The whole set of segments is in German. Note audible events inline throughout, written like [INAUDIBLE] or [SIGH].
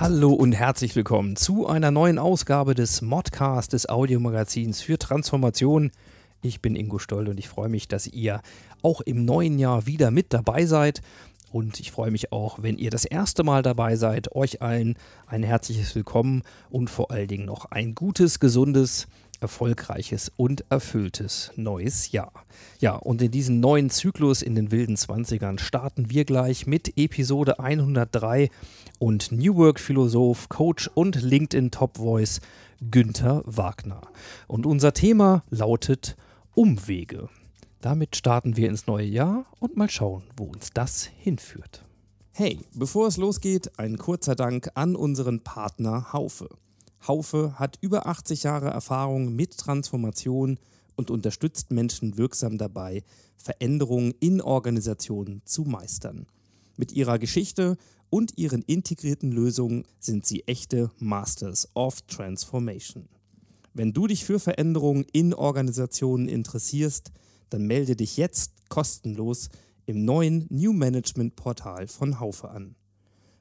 Hallo und herzlich willkommen zu einer neuen Ausgabe des Modcast des Audiomagazins für Transformation. Ich bin Ingo Stoll und ich freue mich, dass ihr auch im neuen Jahr wieder mit dabei seid. Und ich freue mich auch, wenn ihr das erste Mal dabei seid, euch allen ein herzliches Willkommen und vor allen Dingen noch ein gutes, gesundes, erfolgreiches und erfülltes neues Jahr. Ja, und in diesen neuen Zyklus in den wilden 20ern starten wir gleich mit Episode 103 und New Work Philosoph, Coach und LinkedIn Top Voice Günther Wagner. Und unser Thema lautet Umwege. Damit starten wir ins neue Jahr und mal schauen, wo uns das hinführt. Hey, bevor es losgeht, ein kurzer Dank an unseren Partner Haufe. Haufe hat über 80 Jahre Erfahrung mit Transformation und unterstützt Menschen wirksam dabei, Veränderungen in Organisationen zu meistern. Mit ihrer Geschichte und ihren integrierten Lösungen sind sie echte Masters of Transformation. Wenn du dich für Veränderungen in Organisationen interessierst, dann melde dich jetzt kostenlos im neuen New Management Portal von Haufe an.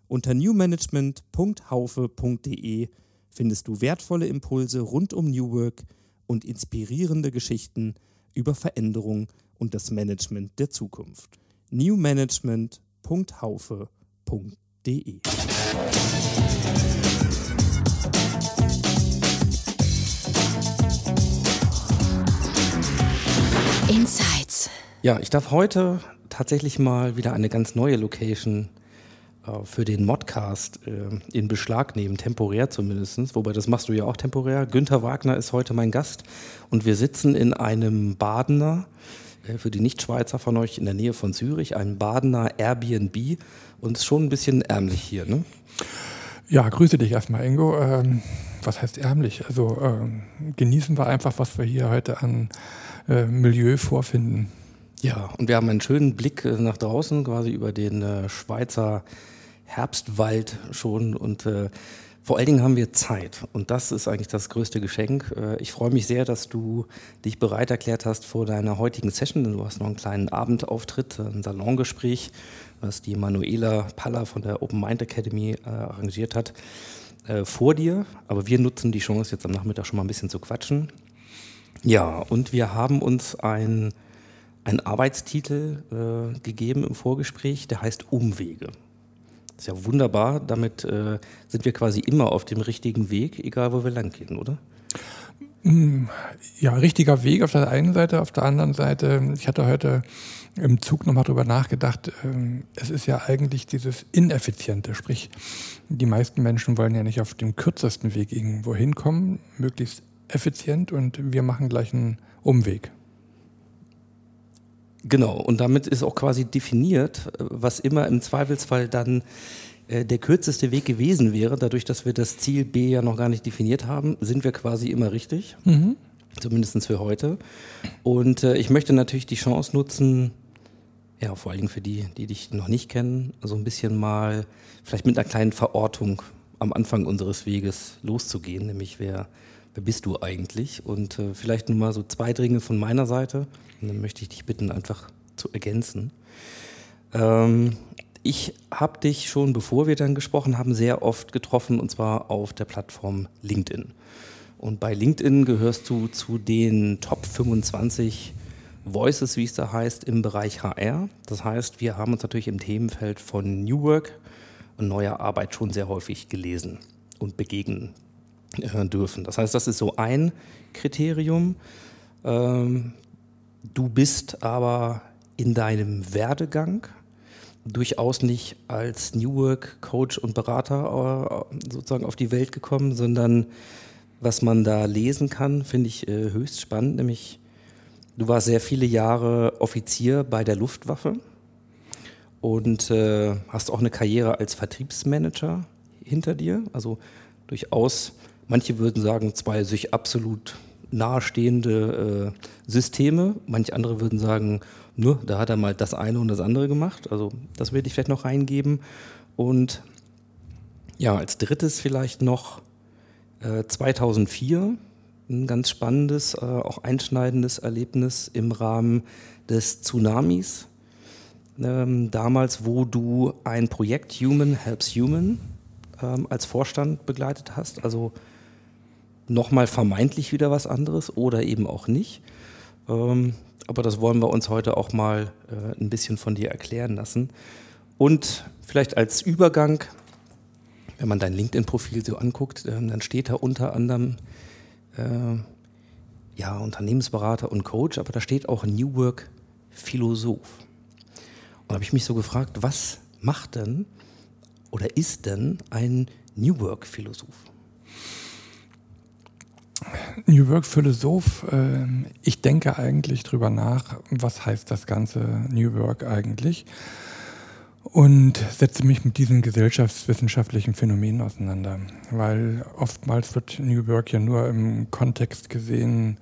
Unter newmanagement.haufe.de findest du wertvolle Impulse rund um New Work und inspirierende Geschichten über Veränderung und das Management der Zukunft. newmanagement.haufe.de Insights. Ja, ich darf heute tatsächlich mal wieder eine ganz neue Location äh, für den Modcast äh, in Beschlag nehmen, temporär zumindest. Wobei das machst du ja auch temporär. Günther Wagner ist heute mein Gast und wir sitzen in einem Badener, äh, für die Nichtschweizer von euch in der Nähe von Zürich, ein Badener Airbnb und ist schon ein bisschen ärmlich hier, ne? Ja, grüße dich erstmal, Ingo. Ähm, was heißt ärmlich? Also ähm, genießen wir einfach, was wir hier heute an äh, Milieu vorfinden. Ja, und wir haben einen schönen Blick äh, nach draußen, quasi über den äh, Schweizer Herbstwald schon und äh, vor allen Dingen haben wir Zeit und das ist eigentlich das größte Geschenk. Äh, ich freue mich sehr, dass du dich bereit erklärt hast vor deiner heutigen Session, denn du hast noch einen kleinen Abendauftritt, ein Salongespräch, was die Manuela Palla von der Open Mind Academy äh, arrangiert hat, äh, vor dir. Aber wir nutzen die Chance, jetzt am Nachmittag schon mal ein bisschen zu quatschen. Ja, und wir haben uns ein, einen Arbeitstitel äh, gegeben im Vorgespräch, der heißt Umwege. Ist ja wunderbar, damit äh, sind wir quasi immer auf dem richtigen Weg, egal wo wir lang gehen, oder? Ja, richtiger Weg auf der einen Seite, auf der anderen Seite, ich hatte heute im Zug nochmal drüber nachgedacht, ähm, es ist ja eigentlich dieses Ineffiziente, sprich, die meisten Menschen wollen ja nicht auf dem kürzesten Weg irgendwo hinkommen, möglichst effizient und wir machen gleich einen Umweg. Genau, und damit ist auch quasi definiert, äh, was immer im Zweifelsfall dann äh, der kürzeste Weg gewesen wäre. Dadurch, dass wir das Ziel B ja noch gar nicht definiert haben, sind wir quasi immer richtig. Mhm. Zumindest für heute. Und äh, ich möchte natürlich die Chance nutzen, ja, vor allen Dingen für die, die dich noch nicht kennen, so ein bisschen mal vielleicht mit einer kleinen Verortung am Anfang unseres Weges loszugehen, nämlich wer, wer bist du eigentlich? Und äh, vielleicht nur mal so zwei Dinge von meiner Seite. Und dann möchte ich dich bitten, einfach zu ergänzen. Ähm, ich habe dich schon, bevor wir dann gesprochen haben, sehr oft getroffen und zwar auf der Plattform LinkedIn. Und bei LinkedIn gehörst du zu den Top 25 Voices, wie es da heißt, im Bereich HR. Das heißt, wir haben uns natürlich im Themenfeld von New Work und neuer Arbeit schon sehr häufig gelesen und begegnen äh, dürfen. Das heißt, das ist so ein Kriterium. Ähm, du bist aber in deinem Werdegang durchaus nicht als New Work Coach und Berater äh, sozusagen auf die Welt gekommen, sondern was man da lesen kann, finde ich äh, höchst spannend, nämlich du warst sehr viele Jahre Offizier bei der Luftwaffe und äh, hast auch eine Karriere als Vertriebsmanager hinter dir, also durchaus manche würden sagen, zwei sich absolut nahestehende äh, Systeme. Manche andere würden sagen, nur, da hat er mal das eine und das andere gemacht. Also das werde ich vielleicht noch reingeben. Und ja, als drittes vielleicht noch äh, 2004 ein ganz spannendes, äh, auch einschneidendes Erlebnis im Rahmen des Tsunamis. Ähm, damals, wo du ein Projekt Human Helps Human ähm, als Vorstand begleitet hast. Also nochmal vermeintlich wieder was anderes oder eben auch nicht. Ähm, aber das wollen wir uns heute auch mal äh, ein bisschen von dir erklären lassen. Und vielleicht als Übergang, wenn man dein LinkedIn-Profil so anguckt, dann steht da unter anderem ja, Unternehmensberater und Coach, aber da steht auch New Work Philosoph. Und da habe ich mich so gefragt, was macht denn oder ist denn ein New Work Philosoph? New Work Philosoph, äh, ich denke eigentlich drüber nach, was heißt das ganze New Work eigentlich und setze mich mit diesen gesellschaftswissenschaftlichen Phänomenen auseinander, weil oftmals wird New Work ja nur im Kontext gesehen,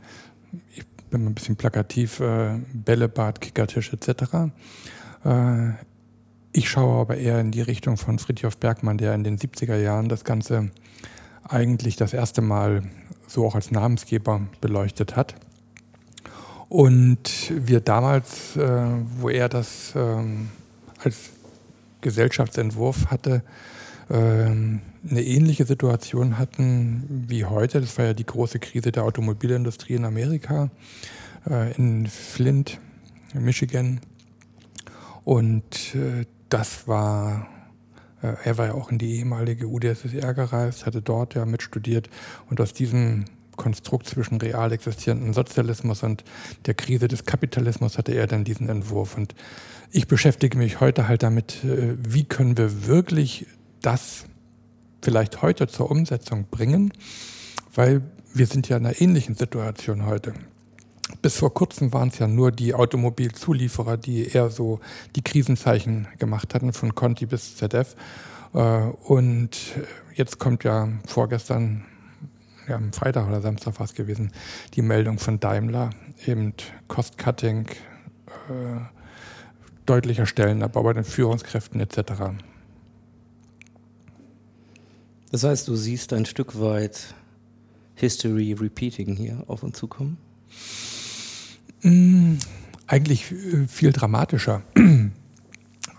ich bin ein bisschen plakativ, äh, Bällebad, Kickertisch etc. Äh, ich schaue aber eher in die Richtung von Fritjof Bergmann, der in den 70er Jahren das Ganze eigentlich das erste Mal so auch als Namensgeber beleuchtet hat. Und wir damals, äh, wo er das ähm, als Gesellschaftsentwurf hatte, ähm, eine ähnliche Situation hatten wie heute. Das war ja die große Krise der Automobilindustrie in Amerika, äh, in Flint, Michigan. Und äh, das war äh, er war ja auch in die ehemalige UdSSR gereist, hatte dort ja mitstudiert und aus diesem Konstrukt zwischen real existierendem Sozialismus und der Krise des Kapitalismus hatte er dann diesen Entwurf. Und ich beschäftige mich heute halt damit, äh, wie können wir wirklich das vielleicht heute zur Umsetzung bringen, weil wir sind ja in einer ähnlichen Situation heute. Bis vor kurzem waren es ja nur die Automobilzulieferer, die eher so die Krisenzeichen gemacht hatten, von Conti bis ZF. Äh, und jetzt kommt ja vorgestern, ja, am Freitag oder Samstag war es gewesen, die Meldung von Daimler, eben Cost-Cutting, äh, deutlicher Stellenabbau bei den Führungskräften etc. Das heißt, du siehst ein Stück weit History Repeating hier auf uns zukommen? Mm, eigentlich äh, viel dramatischer, [CLEARS THROAT]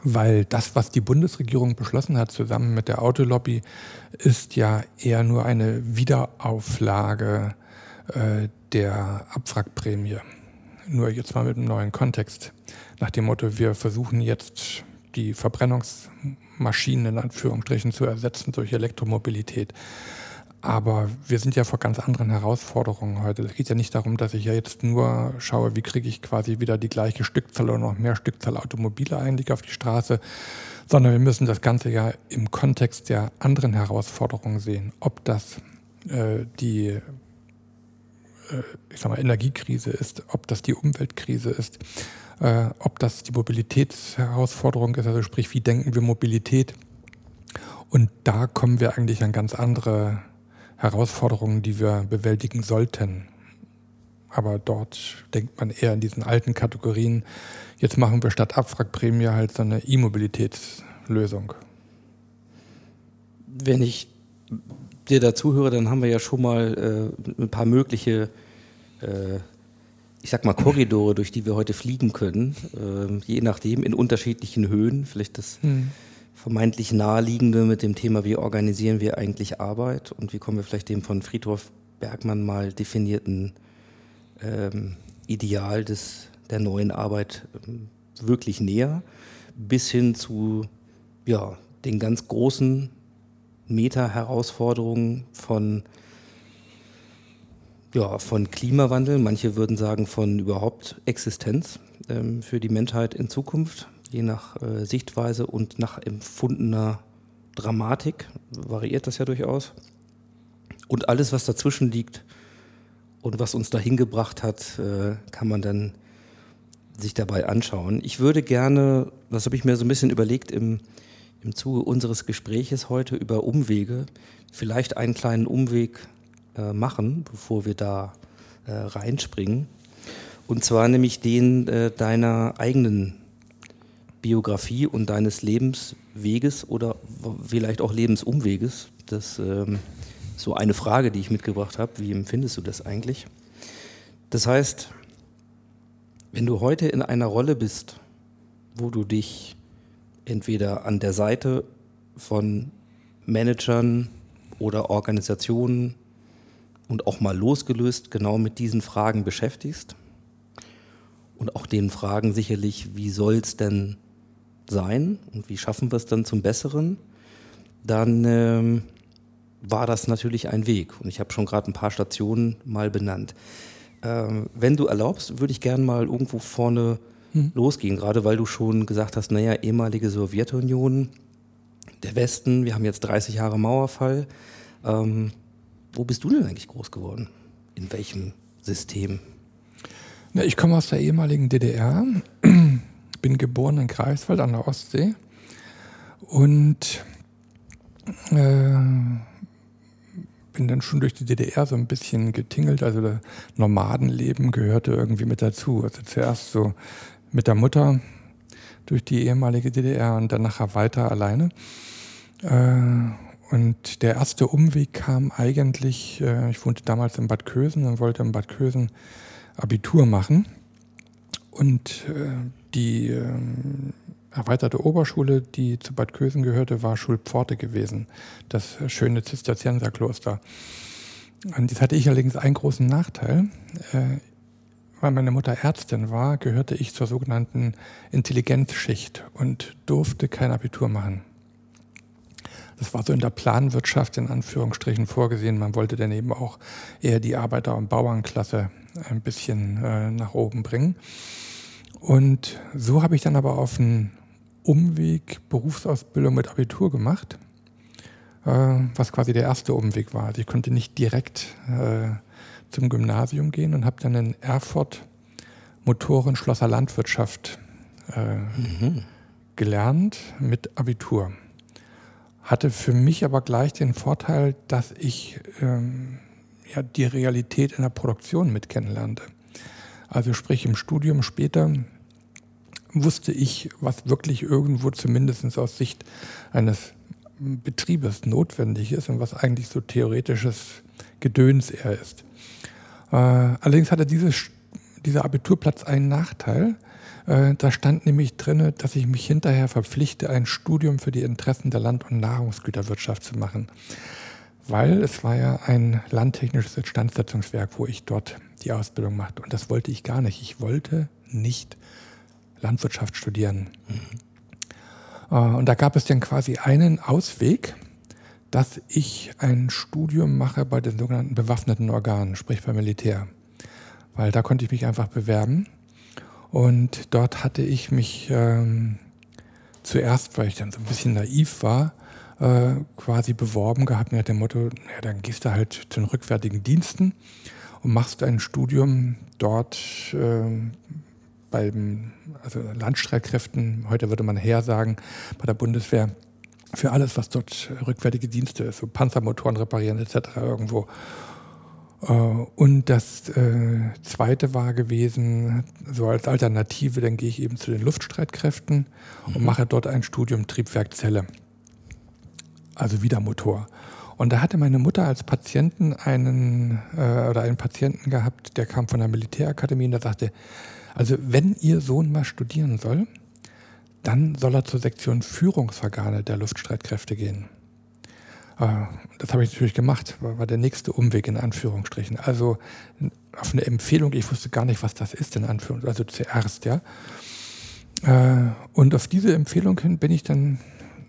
weil das, was die Bundesregierung beschlossen hat, zusammen mit der Autolobby, ist ja eher nur eine Wiederauflage äh, der Abwrackprämie. Nur jetzt mal mit einem neuen Kontext. Nach dem Motto, wir versuchen jetzt die Verbrennungsmaschinen in Anführungsstrichen zu ersetzen durch Elektromobilität. Aber wir sind ja vor ganz anderen Herausforderungen heute. Es geht ja nicht darum, dass ich ja jetzt nur schaue, wie kriege ich quasi wieder die gleiche Stückzahl oder noch mehr Stückzahl Automobile eigentlich auf die Straße, sondern wir müssen das Ganze ja im Kontext der anderen Herausforderungen sehen. Ob das äh, die äh, ich sag mal, Energiekrise ist, ob das die Umweltkrise ist, äh, ob das die Mobilitätsherausforderung ist, also sprich, wie denken wir Mobilität? Und da kommen wir eigentlich an ganz andere Herausforderungen, die wir bewältigen sollten. Aber dort denkt man eher in diesen alten Kategorien. Jetzt machen wir statt Abwrackprämie halt so eine E-Mobilitätslösung. Wenn ich dir dazu höre, dann haben wir ja schon mal äh, ein paar mögliche, äh, ich sag mal, Korridore, durch die wir heute fliegen können, äh, je nachdem in unterschiedlichen Höhen. Vielleicht das. Hm vermeintlich naheliegende mit dem Thema, wie organisieren wir eigentlich Arbeit und wie kommen wir vielleicht dem von Friedhof Bergmann mal definierten ähm, Ideal des, der neuen Arbeit ähm, wirklich näher, bis hin zu ja, den ganz großen Meta-Herausforderungen von, ja, von Klimawandel, manche würden sagen von überhaupt Existenz ähm, für die Menschheit in Zukunft je nach äh, Sichtweise und nach empfundener Dramatik variiert das ja durchaus. Und alles, was dazwischen liegt und was uns dahin gebracht hat, äh, kann man dann sich dabei anschauen. Ich würde gerne, das habe ich mir so ein bisschen überlegt im, im Zuge unseres Gespräches heute über Umwege, vielleicht einen kleinen Umweg äh, machen, bevor wir da äh, reinspringen. Und zwar nämlich den äh, deiner eigenen Biografie und deines Lebensweges oder vielleicht auch Lebensumweges. Das ähm, ist so eine Frage, die ich mitgebracht habe. Wie empfindest du das eigentlich? Das heißt, wenn du heute in einer Rolle bist, wo du dich entweder an der Seite von Managern oder Organisationen und auch mal losgelöst genau mit diesen Fragen beschäftigst und auch den Fragen sicherlich, wie soll es denn sein und wie schaffen wir es dann zum Besseren, dann ähm, war das natürlich ein Weg. Und ich habe schon gerade ein paar Stationen mal benannt. Ähm, wenn du erlaubst, würde ich gerne mal irgendwo vorne hm. losgehen, gerade weil du schon gesagt hast, naja, ehemalige Sowjetunion, der Westen, wir haben jetzt 30 Jahre Mauerfall. Ähm, wo bist du denn eigentlich groß geworden? In welchem System? Na, ich komme aus der ehemaligen DDR, [CLEARS THROAT] bin geboren in Greifswald an der Ostsee und äh, bin dann schon durch die DDR so ein bisschen getingelt. Also das Nomadenleben gehörte irgendwie mit dazu. Also zuerst so mit der Mutter durch die ehemalige DDR und dann nachher weiter alleine. Äh, und der erste Umweg kam eigentlich, äh, ich wohnte damals in Bad Kösen und wollte in Bad Kösen Abitur machen. Und äh, die ähm, erweiterte Oberschule, die zu Bad Kösen gehörte, war Schulpforte gewesen, das schöne Zisterzienserkloster. Und jetzt hatte ich allerdings einen großen Nachteil. Weil meine Mutter Ärztin war, gehörte ich zur sogenannten Intelligenzschicht und durfte kein Abitur machen. Das war so in der Planwirtschaft in Anführungsstrichen vorgesehen. Man wollte daneben auch eher die Arbeiter- und Bauernklasse ein bisschen äh, nach oben bringen. Und so habe ich dann aber auf einen Umweg Berufsausbildung mit Abitur gemacht, äh, was quasi der erste Umweg war. Also ich konnte nicht direkt äh, zum Gymnasium gehen und habe dann in Erfurt Motoren Schlosser Landwirtschaft äh, mhm. gelernt mit Abitur. Hatte für mich aber gleich den Vorteil, dass ich ähm, ja, die Realität in der Produktion mit kennenlernte. Also sprich im Studium später wusste ich, was wirklich irgendwo zumindest aus Sicht eines Betriebes notwendig ist und was eigentlich so theoretisches Gedöns eher ist. Äh, allerdings hatte dieses, dieser Abiturplatz einen Nachteil. Äh, da stand nämlich drin, dass ich mich hinterher verpflichte, ein Studium für die Interessen der Land- und Nahrungsgüterwirtschaft zu machen. Weil es war ja ein landtechnisches Instandsetzungswerk, wo ich dort die Ausbildung machte. Und das wollte ich gar nicht. Ich wollte nicht Landwirtschaft studieren. Mhm. Und da gab es dann quasi einen Ausweg, dass ich ein Studium mache bei den sogenannten bewaffneten Organen, sprich beim Militär. Weil da konnte ich mich einfach bewerben. Und dort hatte ich mich ähm, zuerst, weil ich dann so ein bisschen naiv war, äh, quasi beworben gehabt mit dem Motto, ja, dann gehst du halt zu den rückwärtigen Diensten und machst ein Studium dort äh, beim also Landstreitkräften, heute würde man Heer sagen, bei der Bundeswehr, für alles, was dort rückwärtige Dienste ist, so Panzermotoren reparieren etc. irgendwo. Äh, und das äh, zweite war gewesen, so als Alternative, dann gehe ich eben zu den Luftstreitkräften mhm. und mache dort ein Studium Triebwerkzelle. Also wieder Motor. Und da hatte meine Mutter als Patienten einen äh, oder einen Patienten gehabt, der kam von der Militärakademie und der sagte, also wenn Ihr Sohn mal studieren soll, dann soll er zur Sektion Führungsorgane der Luftstreitkräfte gehen. Äh, das habe ich natürlich gemacht, war der nächste Umweg in Anführungsstrichen. Also auf eine Empfehlung, ich wusste gar nicht, was das ist in Anführungsstrichen, also zuerst, ja. Äh, und auf diese Empfehlung hin bin ich dann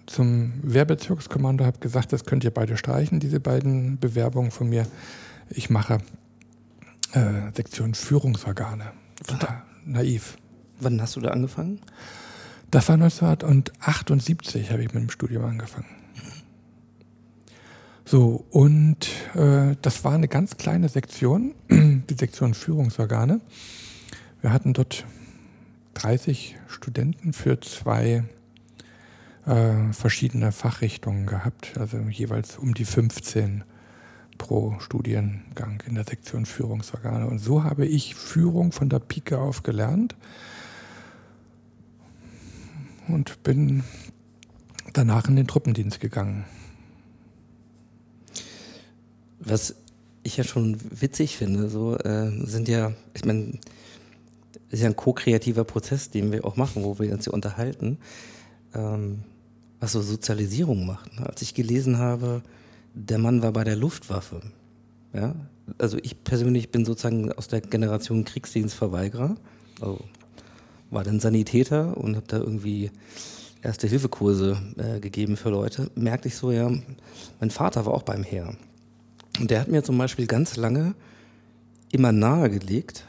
zum Wehrbezirkskommando, habe gesagt, das könnt ihr beide streichen, diese beiden Bewerbungen von mir. Ich mache äh, Sektion Führungsorgane. Total naiv. Wann hast du da angefangen? Das war 1978, habe ich mit dem Studium angefangen. So, und äh, das war eine ganz kleine Sektion, [CLEARS THROAT] die Sektion Führungsorgane. Wir hatten dort 30 Studenten für zwei äh, verschiedene Fachrichtungen gehabt, also jeweils um die 15 pro Studiengang in der Sektion Führungsorgane. Und so habe ich Führung von der Pike auf gelernt und bin danach in den Truppendienst gegangen. Was ich ja schon witzig finde, so äh, sind ja, ich meine, ist ja ein ko-kreativer Prozess, den wir auch machen, wo wir uns hier unterhalten, ähm, was so Sozialisierung macht. Ne? Als ich gelesen habe, der Mann war bei der Luftwaffe, ja, also ich persönlich bin sozusagen aus der Generation Kriegsdienstverweigerer, also war dann Sanitäter und habe da irgendwie erste Hilfekurse äh, gegeben für Leute, merkte ich so, ja, mein Vater war auch beim Heer. Und der hat mir zum Beispiel ganz lange immer nahegelegt,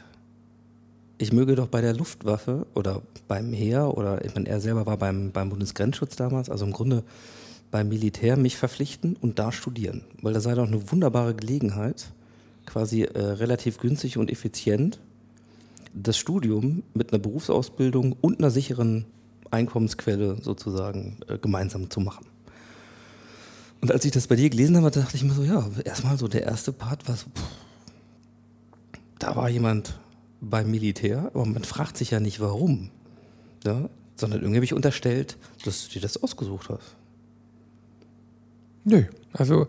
ich möge doch bei der Luftwaffe oder beim Heer oder ich meine, er selber war beim, beim Bundesgrenzschutz damals, also im Grunde beim Militär mich verpflichten und da studieren. Weil da sei doch eine wunderbare Gelegenheit, quasi äh, relativ günstig und effizient das Studium mit einer Berufsausbildung und einer sicheren Einkommensquelle sozusagen äh, gemeinsam zu machen. Und als ich das bei dir gelesen habe, dachte ich mir so, ja, erstmal so der erste Part war so, pff, da war jemand beim Militär, aber man fragt sich ja nicht warum, ja, sondern irgendwie habe ich unterstellt, dass du dir das ausgesucht hast. Nö, also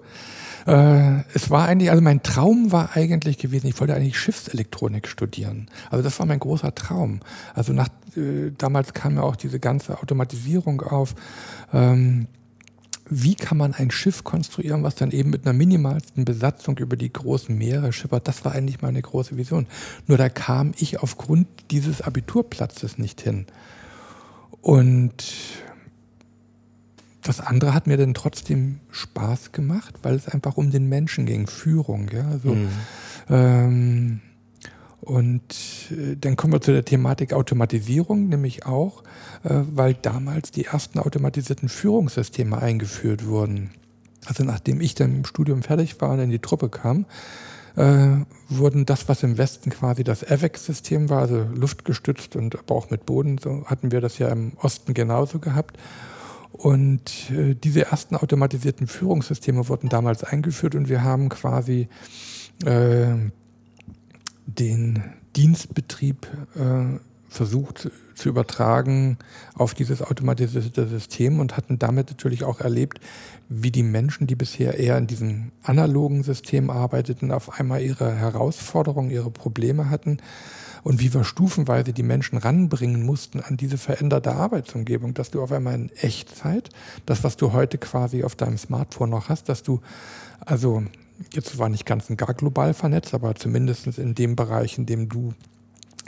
äh, es war eigentlich, also mein Traum war eigentlich gewesen, ich wollte eigentlich Schiffselektronik studieren. Also das war mein großer Traum. Also nach, äh, damals kam ja auch diese ganze Automatisierung auf. Ähm, wie kann man ein Schiff konstruieren, was dann eben mit einer minimalsten Besatzung über die großen Meere schippert? Das war eigentlich meine große Vision. Nur da kam ich aufgrund dieses Abiturplatzes nicht hin. Und das andere hat mir dann trotzdem Spaß gemacht, weil es einfach um den Menschen ging, Führung. Ja? Also, mhm. ähm, und äh, dann kommen wir zu der Thematik Automatisierung, nämlich auch, äh, weil damals die ersten automatisierten Führungssysteme eingeführt wurden. Also nachdem ich dann im Studium fertig war und in die Truppe kam, äh, wurden das, was im Westen quasi das AVEX-System war, also luftgestützt und aber auch mit Boden, so hatten wir das ja im Osten genauso gehabt. Und diese ersten automatisierten Führungssysteme wurden damals eingeführt und wir haben quasi äh, den Dienstbetrieb äh, versucht zu übertragen auf dieses automatisierte System und hatten damit natürlich auch erlebt, wie die Menschen, die bisher eher in diesem analogen System arbeiteten, auf einmal ihre Herausforderungen, ihre Probleme hatten und wie wir stufenweise die Menschen ranbringen mussten an diese veränderte Arbeitsumgebung, dass du auf einmal in Echtzeit, das, was du heute quasi auf deinem Smartphone noch hast, dass du also jetzt war nicht ganz und gar global vernetzt, aber zumindest in dem Bereich, in dem du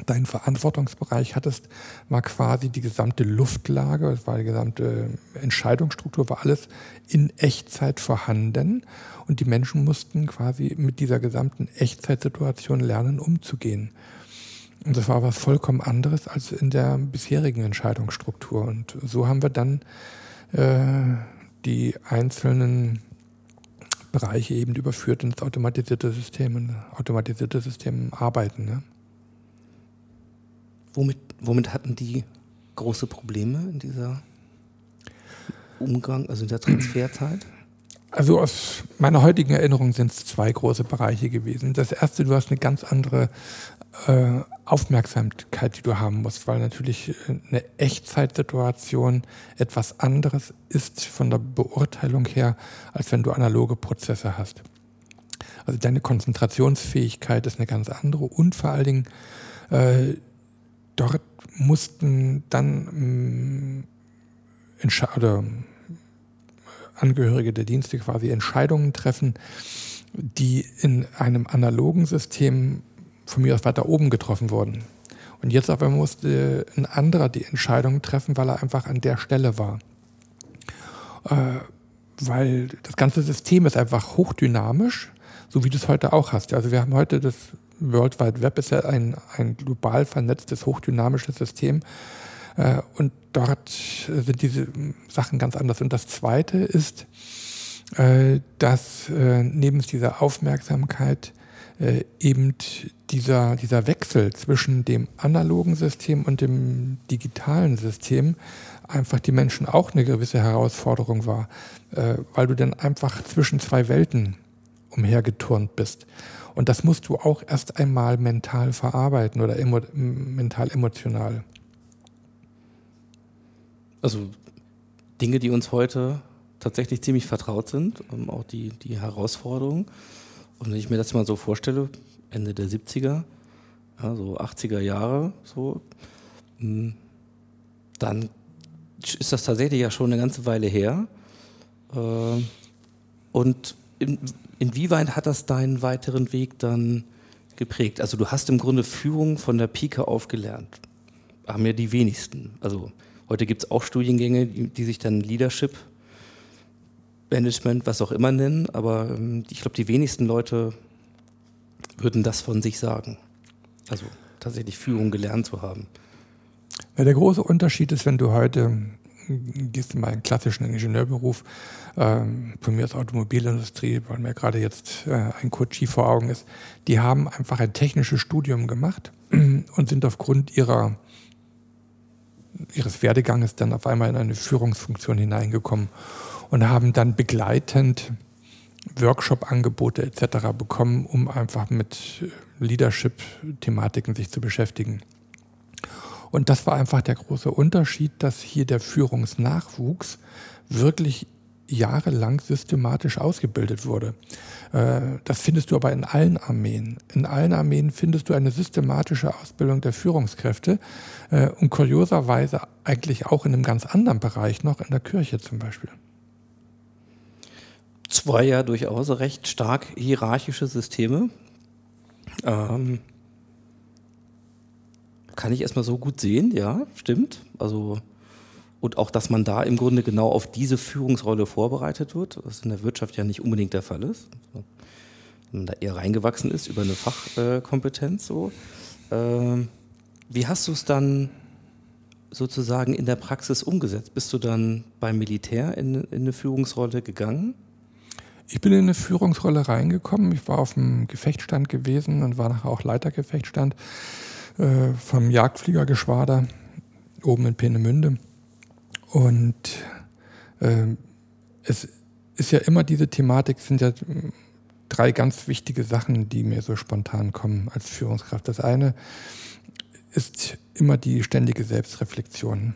deinen Verantwortungsbereich hattest, war quasi die gesamte Luftlage, es war die gesamte Entscheidungsstruktur, war alles in Echtzeit vorhanden und die Menschen mussten quasi mit dieser gesamten Echtzeitsituation lernen, umzugehen. Und das war was vollkommen anderes als in der bisherigen Entscheidungsstruktur. Und so haben wir dann äh, die einzelnen Bereiche eben überführt ins automatisierte System automatisierte System arbeiten. Ne? Womit, womit hatten die große Probleme in dieser Umgang, also in der Transferzeit? Also aus meiner heutigen Erinnerung sind es zwei große Bereiche gewesen. Das erste, du hast eine ganz andere äh, Aufmerksamkeit, die du haben musst, weil natürlich eine Echtzeitsituation etwas anderes ist von der Beurteilung her, als wenn du analoge Prozesse hast. Also deine Konzentrationsfähigkeit ist eine ganz andere und vor allen Dingen äh, dort mussten dann äh, oder Angehörige der Dienste quasi Entscheidungen treffen, die in einem analogen System von mir aus weiter oben getroffen wurden. Und jetzt aber musste ein anderer die Entscheidung treffen, weil er einfach an der Stelle war. Äh, weil das ganze System ist einfach hochdynamisch, so wie du es heute auch hast. Also wir haben heute das World Wide Web ist ja ein, ein global vernetztes, hochdynamisches System. Äh, und dort sind diese Sachen ganz anders. Und das Zweite ist, äh, dass äh, neben dieser Aufmerksamkeit äh, eben dieser, dieser Wechsel zwischen dem analogen System und dem digitalen System einfach die Menschen auch eine gewisse Herausforderung war, äh, weil du dann einfach zwischen zwei Welten umhergeturnt bist. Und das musst du auch erst einmal mental verarbeiten oder emo mental emotional. Also Dinge, die uns heute tatsächlich ziemlich vertraut sind, ähm, auch die, die Herausforderungen. Und wenn ich mir das mal so vorstelle, Ende der 70er, ja, so 80er Jahre, so, hm, dann ist das tatsächlich ja schon eine ganze Weile her. Äh, und in, inwieweit hat das deinen weiteren Weg dann geprägt? Also du hast im Grunde Führung von der Pike auf gelernt. Haben ja die wenigsten. Also heute gibt es auch Studiengänge, die, die, sich dann Leadership, Management, was auch immer nennen, aber ähm, ich glaube, die wenigsten Leute würden das von sich sagen. Also tatsächlich Führung gelernt zu haben. Ja, der große Unterschied ist, wenn du heute gehst in meinen klassischen Ingenieurberuf, ähm, von mir ist Automobilindustrie, weil mir gerade jetzt äh, ein Coachie vor Augen ist, die haben einfach ein technisches Studium gemacht [CLEARS THROAT] und sind aufgrund ihrer ihres Werdeganges dann auf einmal in eine Führungsfunktion hineingekommen und haben dann begleitend Workshop-Angebote etc. bekommen, um einfach mit Leadership-Thematiken sich zu beschäftigen. Und das war einfach der große Unterschied, dass hier der Führungsnachwuchs wirklich jahrelang systematisch ausgebildet wurde. Äh, das findest du aber in allen Armeen. In allen Armeen findest du eine systematische Ausbildung der Führungskräfte äh, und kurioserweise eigentlich auch in einem ganz anderen Bereich noch, in der Kirche zum Beispiel. Zwei ja durchaus recht stark hierarchische Systeme. Ähm, kann ich erstmal so gut sehen, ja, stimmt. Also und auch, dass man da im Grunde genau auf diese Führungsrolle vorbereitet wird, was in der Wirtschaft ja nicht unbedingt der Fall ist. Wenn man da eher reingewachsen ist über eine Fachkompetenz. So. Ähm, wie hast du es dann sozusagen in der Praxis umgesetzt? Bist du dann beim Militär in, in eine Führungsrolle gegangen? Ich bin in eine Führungsrolle reingekommen. Ich war auf dem Gefechtsstand gewesen und war nachher auch Leitergefechtsstand äh, vom Jagdfliegergeschwader oben in Peenemünde. Und äh, es ist ja immer diese Thematik, sind ja drei ganz wichtige Sachen, die mir so spontan kommen als Führungskraft. Das eine ist immer die ständige Selbstreflexion.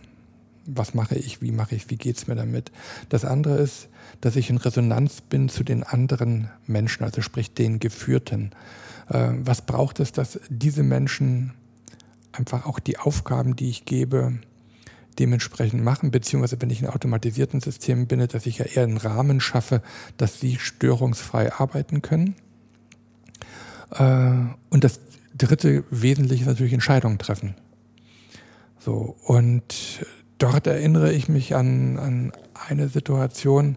Was mache ich, wie mache ich, wie geht es mir damit? Das andere ist, dass ich in Resonanz bin zu den anderen Menschen, also sprich den Geführten. Äh, was braucht es, dass diese Menschen einfach auch die Aufgaben, die ich gebe, dementsprechend machen, beziehungsweise wenn ich in automatisierten Systemen bin, dass ich ja eher einen Rahmen schaffe, dass sie störungsfrei arbeiten können. Äh, und das dritte Wesentliche ist natürlich Entscheidungen treffen. So, und dort erinnere ich mich an, an eine Situation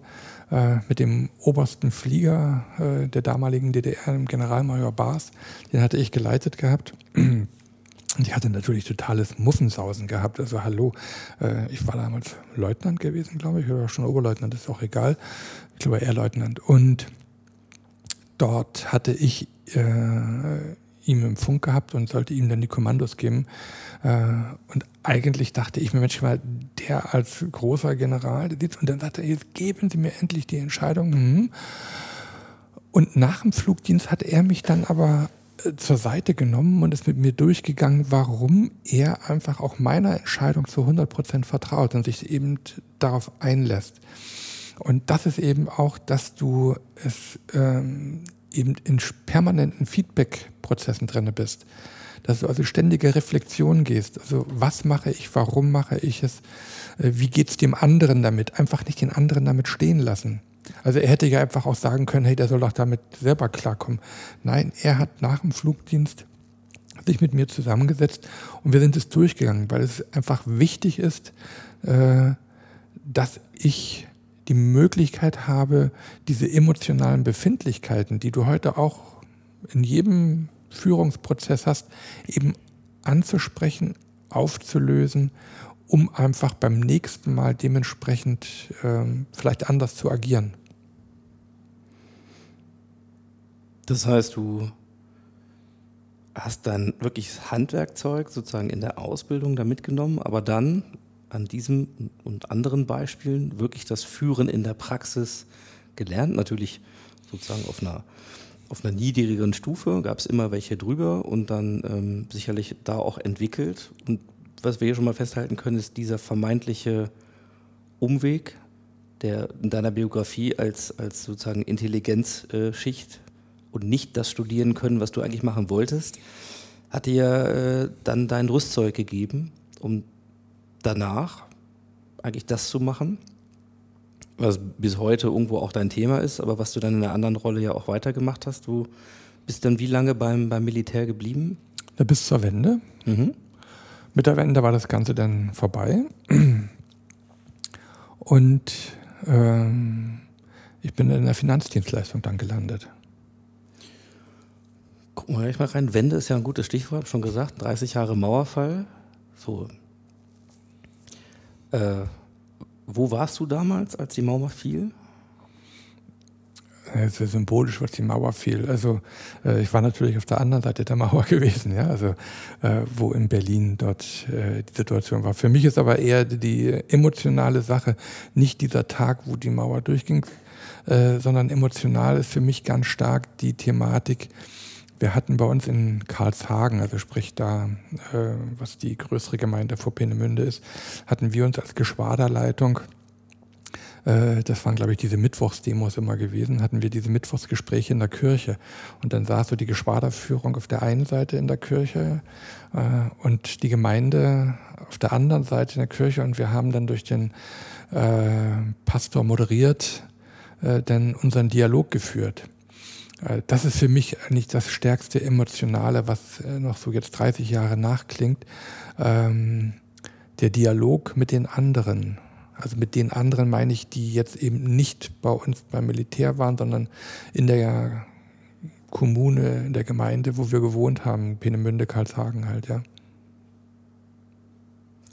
äh, mit dem obersten Flieger äh, der damaligen DDR, dem Generalmajor Baas. Den hatte ich geleitet gehabt. [CLEARS THROAT] Und ich hatte natürlich totales Muffensausen gehabt. Also hallo, äh, ich war damals Leutnant gewesen, glaube ich, oder schon Oberleutnant, ist auch egal. Ich glaube eher Leutnant. Und dort hatte ich äh, ihm im Funk gehabt und sollte ihm dann die Kommandos geben. Äh, und eigentlich dachte ich mir, Mensch, der als großer General, der sitzt und dann sagte er, jetzt geben Sie mir endlich die Entscheidung. Hm. Und nach dem Flugdienst hat er mich dann aber zur Seite genommen und ist mit mir durchgegangen, warum er einfach auch meiner Entscheidung zu 100 Prozent vertraut und sich eben darauf einlässt. Und das ist eben auch, dass du es ähm, eben in permanenten Feedback-Prozessen drinne bist. Dass du also ständige Reflexion gehst. Also was mache ich, warum mache ich es, äh, wie geht es dem anderen damit? Einfach nicht den anderen damit stehen lassen. Also er hätte ja einfach auch sagen können, hey, der soll doch damit selber klarkommen. Nein, er hat nach dem Flugdienst sich mit mir zusammengesetzt und wir sind es durchgegangen, weil es einfach wichtig ist, äh, dass ich die Möglichkeit habe, diese emotionalen Befindlichkeiten, die du heute auch in jedem Führungsprozess hast, eben anzusprechen, aufzulösen um einfach beim nächsten Mal dementsprechend ähm, vielleicht anders zu agieren. Das heißt, du hast dann wirklich Handwerkzeug sozusagen in der Ausbildung da mitgenommen, aber dann an diesem und anderen Beispielen wirklich das Führen in der Praxis gelernt. Natürlich sozusagen auf einer, auf einer niedrigeren Stufe, gab es immer welche drüber und dann ähm, sicherlich da auch entwickelt. Und was wir hier schon mal festhalten können, ist dieser vermeintliche Umweg, der in deiner Biografie als, als sozusagen Intelligenzschicht und nicht das studieren können, was du eigentlich machen wolltest, hat dir äh, dann dein Rüstzeug gegeben, um danach eigentlich das zu machen, was bis heute irgendwo auch dein Thema ist, aber was du dann in einer anderen Rolle ja auch weitergemacht hast. Du bist dann wie lange beim, beim Militär geblieben? Ja, bis zur Wende. Mhm. Mit der Wende war das Ganze dann vorbei. Und ähm, ich bin in der Finanzdienstleistung dann gelandet. Gucken wir gleich mal rein. Wende ist ja ein gutes Stichwort, hab schon gesagt. 30 Jahre Mauerfall. So. Äh, wo warst du damals, als die Mauer fiel? Es ist symbolisch, was die Mauer fiel. Also äh, ich war natürlich auf der anderen Seite der Mauer [LAUGHS] gewesen, ja, also äh, wo in Berlin dort äh, die Situation war. Für mich ist aber eher die emotionale Sache nicht dieser Tag, wo die Mauer durchging, äh, sondern emotional ist für mich ganz stark die Thematik. Wir hatten bei uns in Karlshagen, also sprich da, äh, was die größere Gemeinde vor Peenemünde ist, hatten wir uns als Geschwaderleitung äh, das waren, glaube ich, diese Mittwochsdemos immer gewesen, hatten wir diese Mittwochsgespräche in der Kirche. Und dann saß so die Geschwaderführung auf der einen Seite in der Kirche äh, und die Gemeinde auf der anderen Seite in der Kirche. Und wir haben dann durch den äh, Pastor moderiert, äh, dann unseren Dialog geführt. Äh, das ist für mich eigentlich das stärkste Emotionale, was äh, noch so jetzt 30 Jahre nachklingt. Ähm, der Dialog mit den anderen. Also mit den anderen meine ich, die jetzt eben nicht bei uns beim Militär waren, sondern in der Kommune, in der Gemeinde, wo wir gewohnt haben, Peenemünde, Karlshagen halt, ja.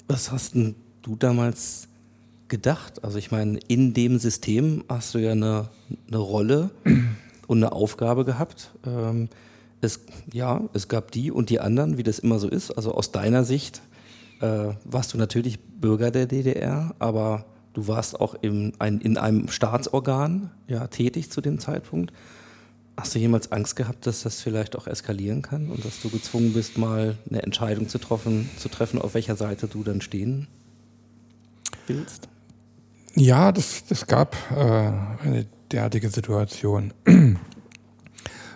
Was hast denn du damals gedacht? Also ich meine, in dem System hast du ja eine, eine Rolle und eine Aufgabe gehabt. Ähm, es, ja, es gab die und die anderen, wie das immer so ist. Also aus deiner Sicht äh, warst du natürlich Bürger der DDR, aber du warst auch im, ein, in einem Staatsorgan ja, tätig zu dem Zeitpunkt. Hast du jemals Angst gehabt, dass das vielleicht auch eskalieren kann und dass du gezwungen bist, mal eine Entscheidung zu treffen, zu treffen auf welcher Seite du dann stehen willst? Ja, das, das gab äh, eine derartige Situation, [CLEARS THROAT]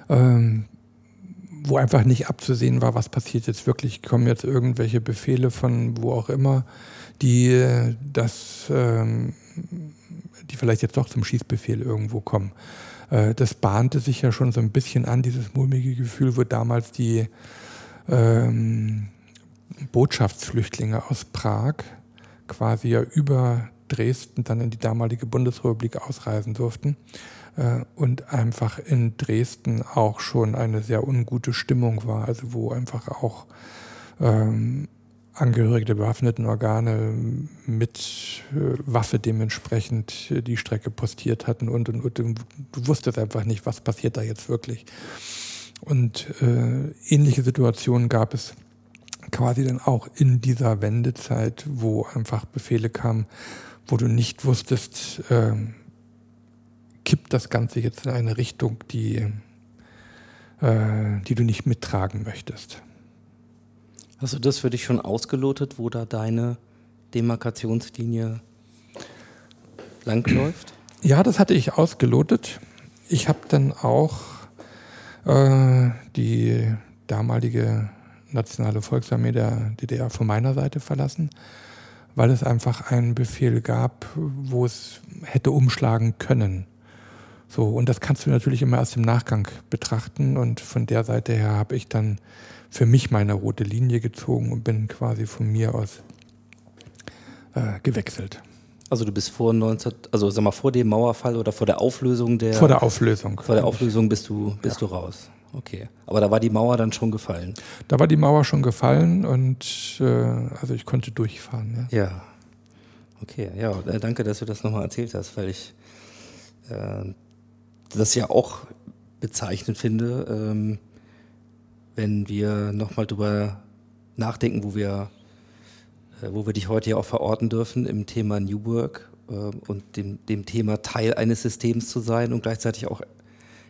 ähm, wo einfach nicht abzusehen war, was passiert jetzt wirklich. Kommen jetzt irgendwelche Befehle von wo auch immer, die das, ähm, die vielleicht jetzt doch zum Schießbefehl irgendwo kommen. Äh, das bahnte sich ja schon so ein bisschen an, dieses mulmige Gefühl, wo damals die ähm, Botschaftsflüchtlinge aus Prag quasi ja über Dresden dann in die damalige Bundesrepublik ausreisen durften äh, und einfach in Dresden auch schon eine sehr ungute Stimmung war, also wo einfach auch ähm, Angehörige der bewaffneten Organe mit äh, Waffe dementsprechend die Strecke postiert hatten und, und, und, du wusstest einfach nicht, was passiert da jetzt wirklich. Und äh, ähnliche Situationen gab es quasi dann auch in dieser Wendezeit, wo einfach Befehle kamen, wo du nicht wusstest, äh, kippt das Ganze jetzt in eine Richtung, die, äh, die du nicht mittragen möchtest. Hast du das für dich schon ausgelotet, wo da deine Demarkationslinie langläuft? Ja, das hatte ich ausgelotet. Ich habe dann auch äh, die damalige Nationale Volksarmee der DDR von meiner Seite verlassen, weil es einfach einen Befehl gab, wo es hätte umschlagen können. So, und das kannst du natürlich immer erst im Nachgang betrachten. Und von der Seite her habe ich dann für mich meine rote Linie gezogen und bin quasi von mir aus äh, gewechselt. Also du bist vor 19, also sag mal vor dem Mauerfall oder vor der Auflösung der vor der Auflösung vor der Auflösung bist du bist ja. du raus. Okay, aber da war die Mauer dann schon gefallen. Da war die Mauer schon gefallen und äh, also ich konnte durchfahren. Ja. ja. Okay, ja, äh, danke, dass du das nochmal erzählt hast, weil ich äh, das ja auch bezeichnend finde, ähm, wenn wir nochmal drüber nachdenken, wo wir, äh, wo wir dich heute ja auch verorten dürfen im Thema New Work äh, und dem, dem Thema Teil eines Systems zu sein und gleichzeitig auch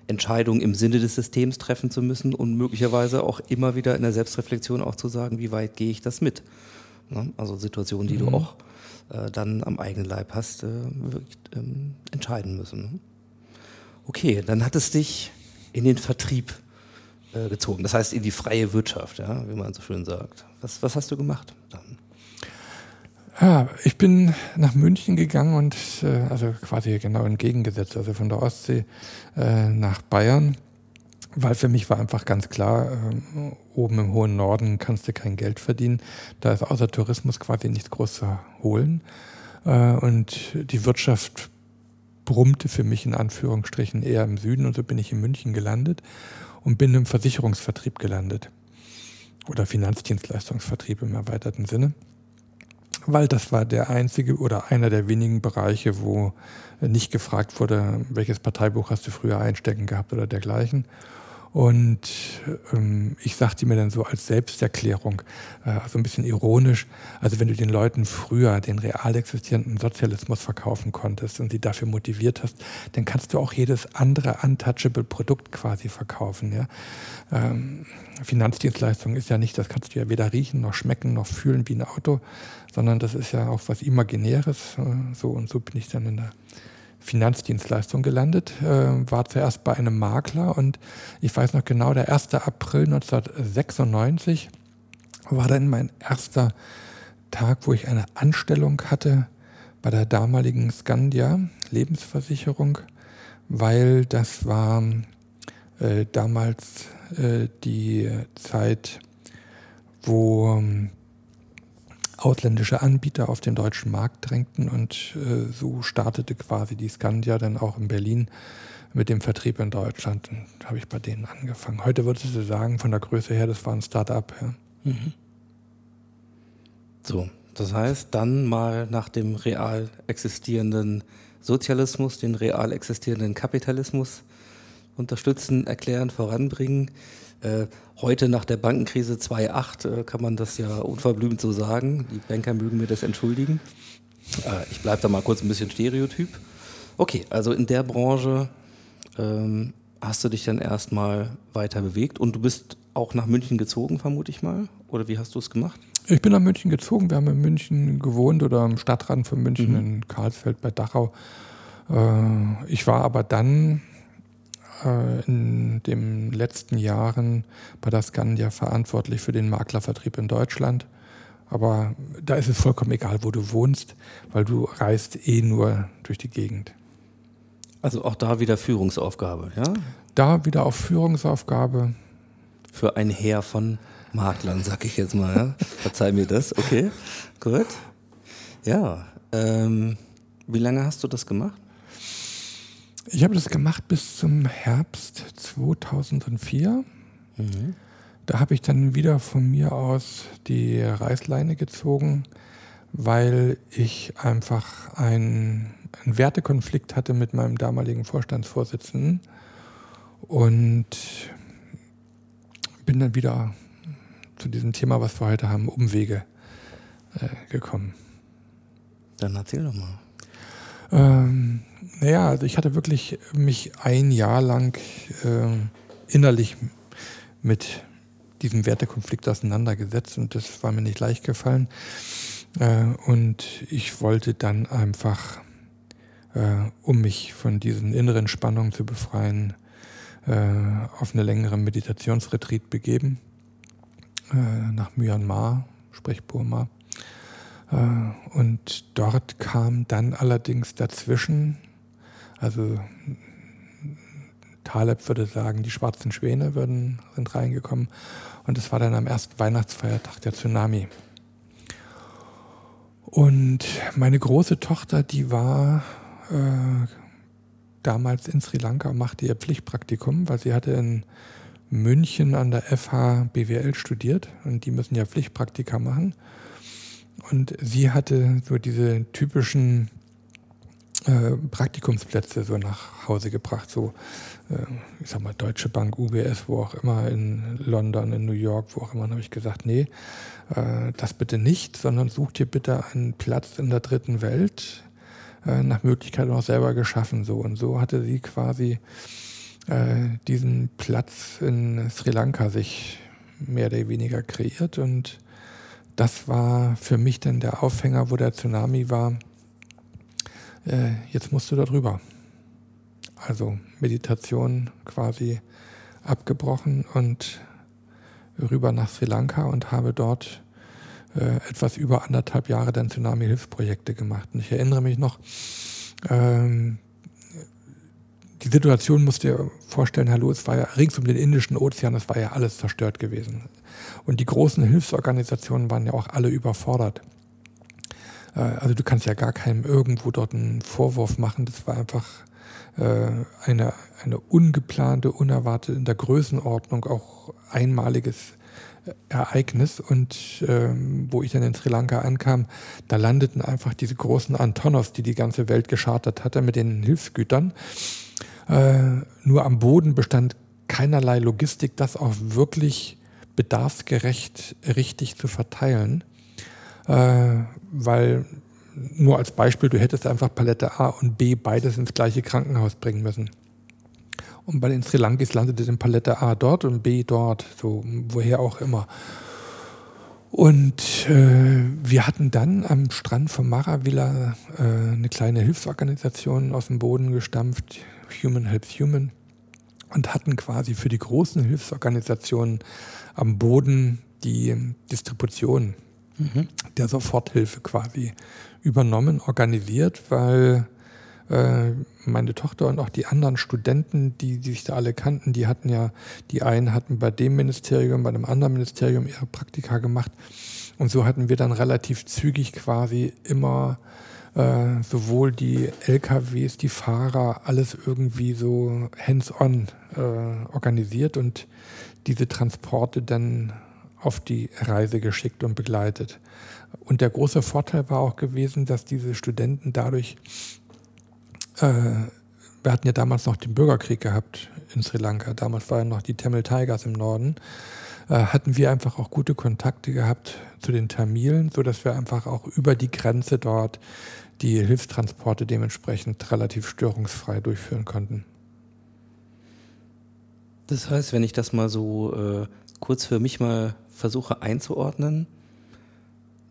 Entscheidungen im Sinne des Systems treffen zu müssen und möglicherweise auch immer wieder in der Selbstreflexion auch zu sagen, wie weit gehe ich das mit. Ne? Also Situationen, die mhm. du auch äh, dann am eigenen Leib hast, äh, wirklich ähm, entscheiden müssen. Ne? Okay, dann hat es dich in den Vertrieb äh, gezogen, das heißt in die freie Wirtschaft, ja, wie man so schön sagt. Was, was hast du gemacht dann? Ja, ich bin nach München gegangen und äh, also quasi genau entgegengesetzt, also von der Ostsee äh, nach Bayern, weil für mich war einfach ganz klar, äh, oben im hohen Norden kannst du kein Geld verdienen. Da ist außer Tourismus quasi nichts groß zu holen. Äh, und die Wirtschaft brummte für mich in Anführungsstrichen eher im Süden und so bin ich in München gelandet und bin im Versicherungsvertrieb gelandet. Oder Finanzdienstleistungsvertrieb im erweiterten Sinne weil das war der einzige oder einer der wenigen Bereiche, wo nicht gefragt wurde, welches Parteibuch hast du früher einstecken gehabt oder dergleichen. Und ähm, ich sagte mir dann so als Selbsterklärung, äh, also ein bisschen ironisch, also wenn du den Leuten früher den real existierenden Sozialismus verkaufen konntest und sie dafür motiviert hast, dann kannst du auch jedes andere untouchable Produkt quasi verkaufen. Ja? Ähm, Finanzdienstleistung ist ja nicht, das kannst du ja weder riechen noch schmecken noch fühlen wie ein Auto, sondern das ist ja auch was Imaginäres. Äh, so und so bin ich dann in der Finanzdienstleistung gelandet, äh, war zuerst bei einem Makler und ich weiß noch genau, der 1. April 1996 war dann mein erster Tag, wo ich eine Anstellung hatte bei der damaligen Scandia Lebensversicherung, weil das war äh, damals äh, die Zeit, wo ausländische Anbieter auf den deutschen Markt drängten und äh, so startete quasi die Scandia dann auch in Berlin mit dem Vertrieb in Deutschland. Und habe ich bei denen angefangen. Heute würdest du sagen, von der Größe her, das war ein Start-up. Ja. Mhm. So, das heißt, dann mal nach dem real existierenden Sozialismus, den real existierenden Kapitalismus unterstützen, erklären, voranbringen. Äh, heute nach der Bankenkrise 2.8 äh, kann man das ja unverblümt so sagen. Die Banker mögen mir das entschuldigen. Äh, ich bleibe da mal kurz ein bisschen stereotyp. Okay, also in der Branche ähm, hast du dich dann erstmal weiter bewegt und du bist auch nach München gezogen, vermute ich mal. Oder wie hast du es gemacht? Ich bin nach München gezogen. Wir haben in München gewohnt oder am Stadtrand von München mhm. in Karlsfeld bei Dachau. Äh, ich war aber dann äh, in den letzten Jahren bei der Scandia verantwortlich für den Maklervertrieb in Deutschland. Aber da ist es vollkommen egal, wo du wohnst, weil du reist eh nur durch die Gegend. Also auch da wieder Führungsaufgabe, ja? Da wieder auf Führungsaufgabe. Für ein Heer von Maklern, sag ich jetzt mal. Ja? [LAUGHS] Verzeih mir das, okay, gut. Ja, ähm, wie lange hast du das gemacht? Ich habe das gemacht bis zum Herbst 2004. Mhm. Da habe ich dann wieder von mir aus die Reißleine gezogen, weil ich einfach einen, einen Wertekonflikt hatte mit meinem damaligen Vorstandsvorsitzenden und bin dann wieder zu diesem Thema, was wir heute haben, Umwege äh, gekommen. Dann erzähl doch mal. Ähm, naja, also ich hatte wirklich mich ein Jahr lang äh, innerlich mit diesem Wertekonflikt auseinandergesetzt und das war mir nicht leicht gefallen. Äh, und ich wollte dann einfach, äh, um mich von diesen inneren Spannungen zu befreien, äh, auf eine längere Meditationsretreat begeben äh, nach Myanmar, sprich Burma. Äh, und dort kam dann allerdings dazwischen, also Taleb würde sagen, die schwarzen Schwäne würden, sind reingekommen. Und es war dann am ersten Weihnachtsfeiertag der Tsunami. Und meine große Tochter, die war äh, damals in Sri Lanka und machte ihr Pflichtpraktikum, weil sie hatte in München an der FH BWL studiert und die müssen ja Pflichtpraktika machen. Und sie hatte so diese typischen äh, Praktikumsplätze so nach Hause gebracht, so äh, ich sag mal Deutsche Bank, UBS, wo auch immer, in London, in New York, wo auch immer, habe ich gesagt, nee, äh, das bitte nicht, sondern such dir bitte einen Platz in der dritten Welt, äh, nach Möglichkeit auch selber geschaffen so. Und so hatte sie quasi äh, diesen Platz in Sri Lanka sich mehr oder weniger kreiert. Und das war für mich dann der Aufhänger, wo der Tsunami war. Äh, jetzt musst du da drüber. Also Meditation quasi abgebrochen und rüber nach Sri Lanka und habe dort äh, etwas über anderthalb Jahre dann Tsunami-Hilfsprojekte gemacht. Und ich erinnere mich noch, ähm, die Situation musst du dir vorstellen, hallo, es war ja rings um den Indischen Ozean, es war ja alles zerstört gewesen. Und die großen Hilfsorganisationen waren ja auch alle überfordert. Äh, also du kannst ja gar keinem irgendwo dort einen Vorwurf machen. Das war einfach äh, eine, eine ungeplante, unerwartete, in der Größenordnung auch einmaliges Ereignis und ähm, wo ich dann in Sri Lanka ankam, da landeten einfach diese großen Antonovs, die die ganze Welt geschartet hatte mit den Hilfsgütern. Äh, nur am Boden bestand keinerlei Logistik, das auch wirklich bedarfsgerecht richtig zu verteilen, äh, weil nur als Beispiel, du hättest einfach Palette A und B beides ins gleiche Krankenhaus bringen müssen. Und bei den Sri Lankis landete dann Palette A dort und B dort, so woher auch immer. Und äh, wir hatten dann am Strand von Maravilla äh, eine kleine Hilfsorganisation aus dem Boden gestampft, Human Helps Human, und hatten quasi für die großen Hilfsorganisationen am Boden die Distribution mhm. der Soforthilfe quasi übernommen, organisiert, weil äh, meine Tochter und auch die anderen Studenten, die, die sich da alle kannten, die hatten ja, die einen hatten bei dem Ministerium, bei dem anderen Ministerium ihre Praktika gemacht. Und so hatten wir dann relativ zügig quasi immer äh, sowohl die LKWs, die Fahrer, alles irgendwie so hands-on äh, organisiert und diese Transporte dann auf die Reise geschickt und begleitet. Und der große Vorteil war auch gewesen, dass diese Studenten dadurch äh, wir hatten ja damals noch den Bürgerkrieg gehabt in Sri Lanka. Damals waren noch die Tamil Tigers im Norden. Äh, hatten wir einfach auch gute Kontakte gehabt zu den Tamilen, sodass wir einfach auch über die Grenze dort die Hilfstransporte dementsprechend relativ störungsfrei durchführen konnten. Das heißt, wenn ich das mal so äh, kurz für mich mal versuche einzuordnen,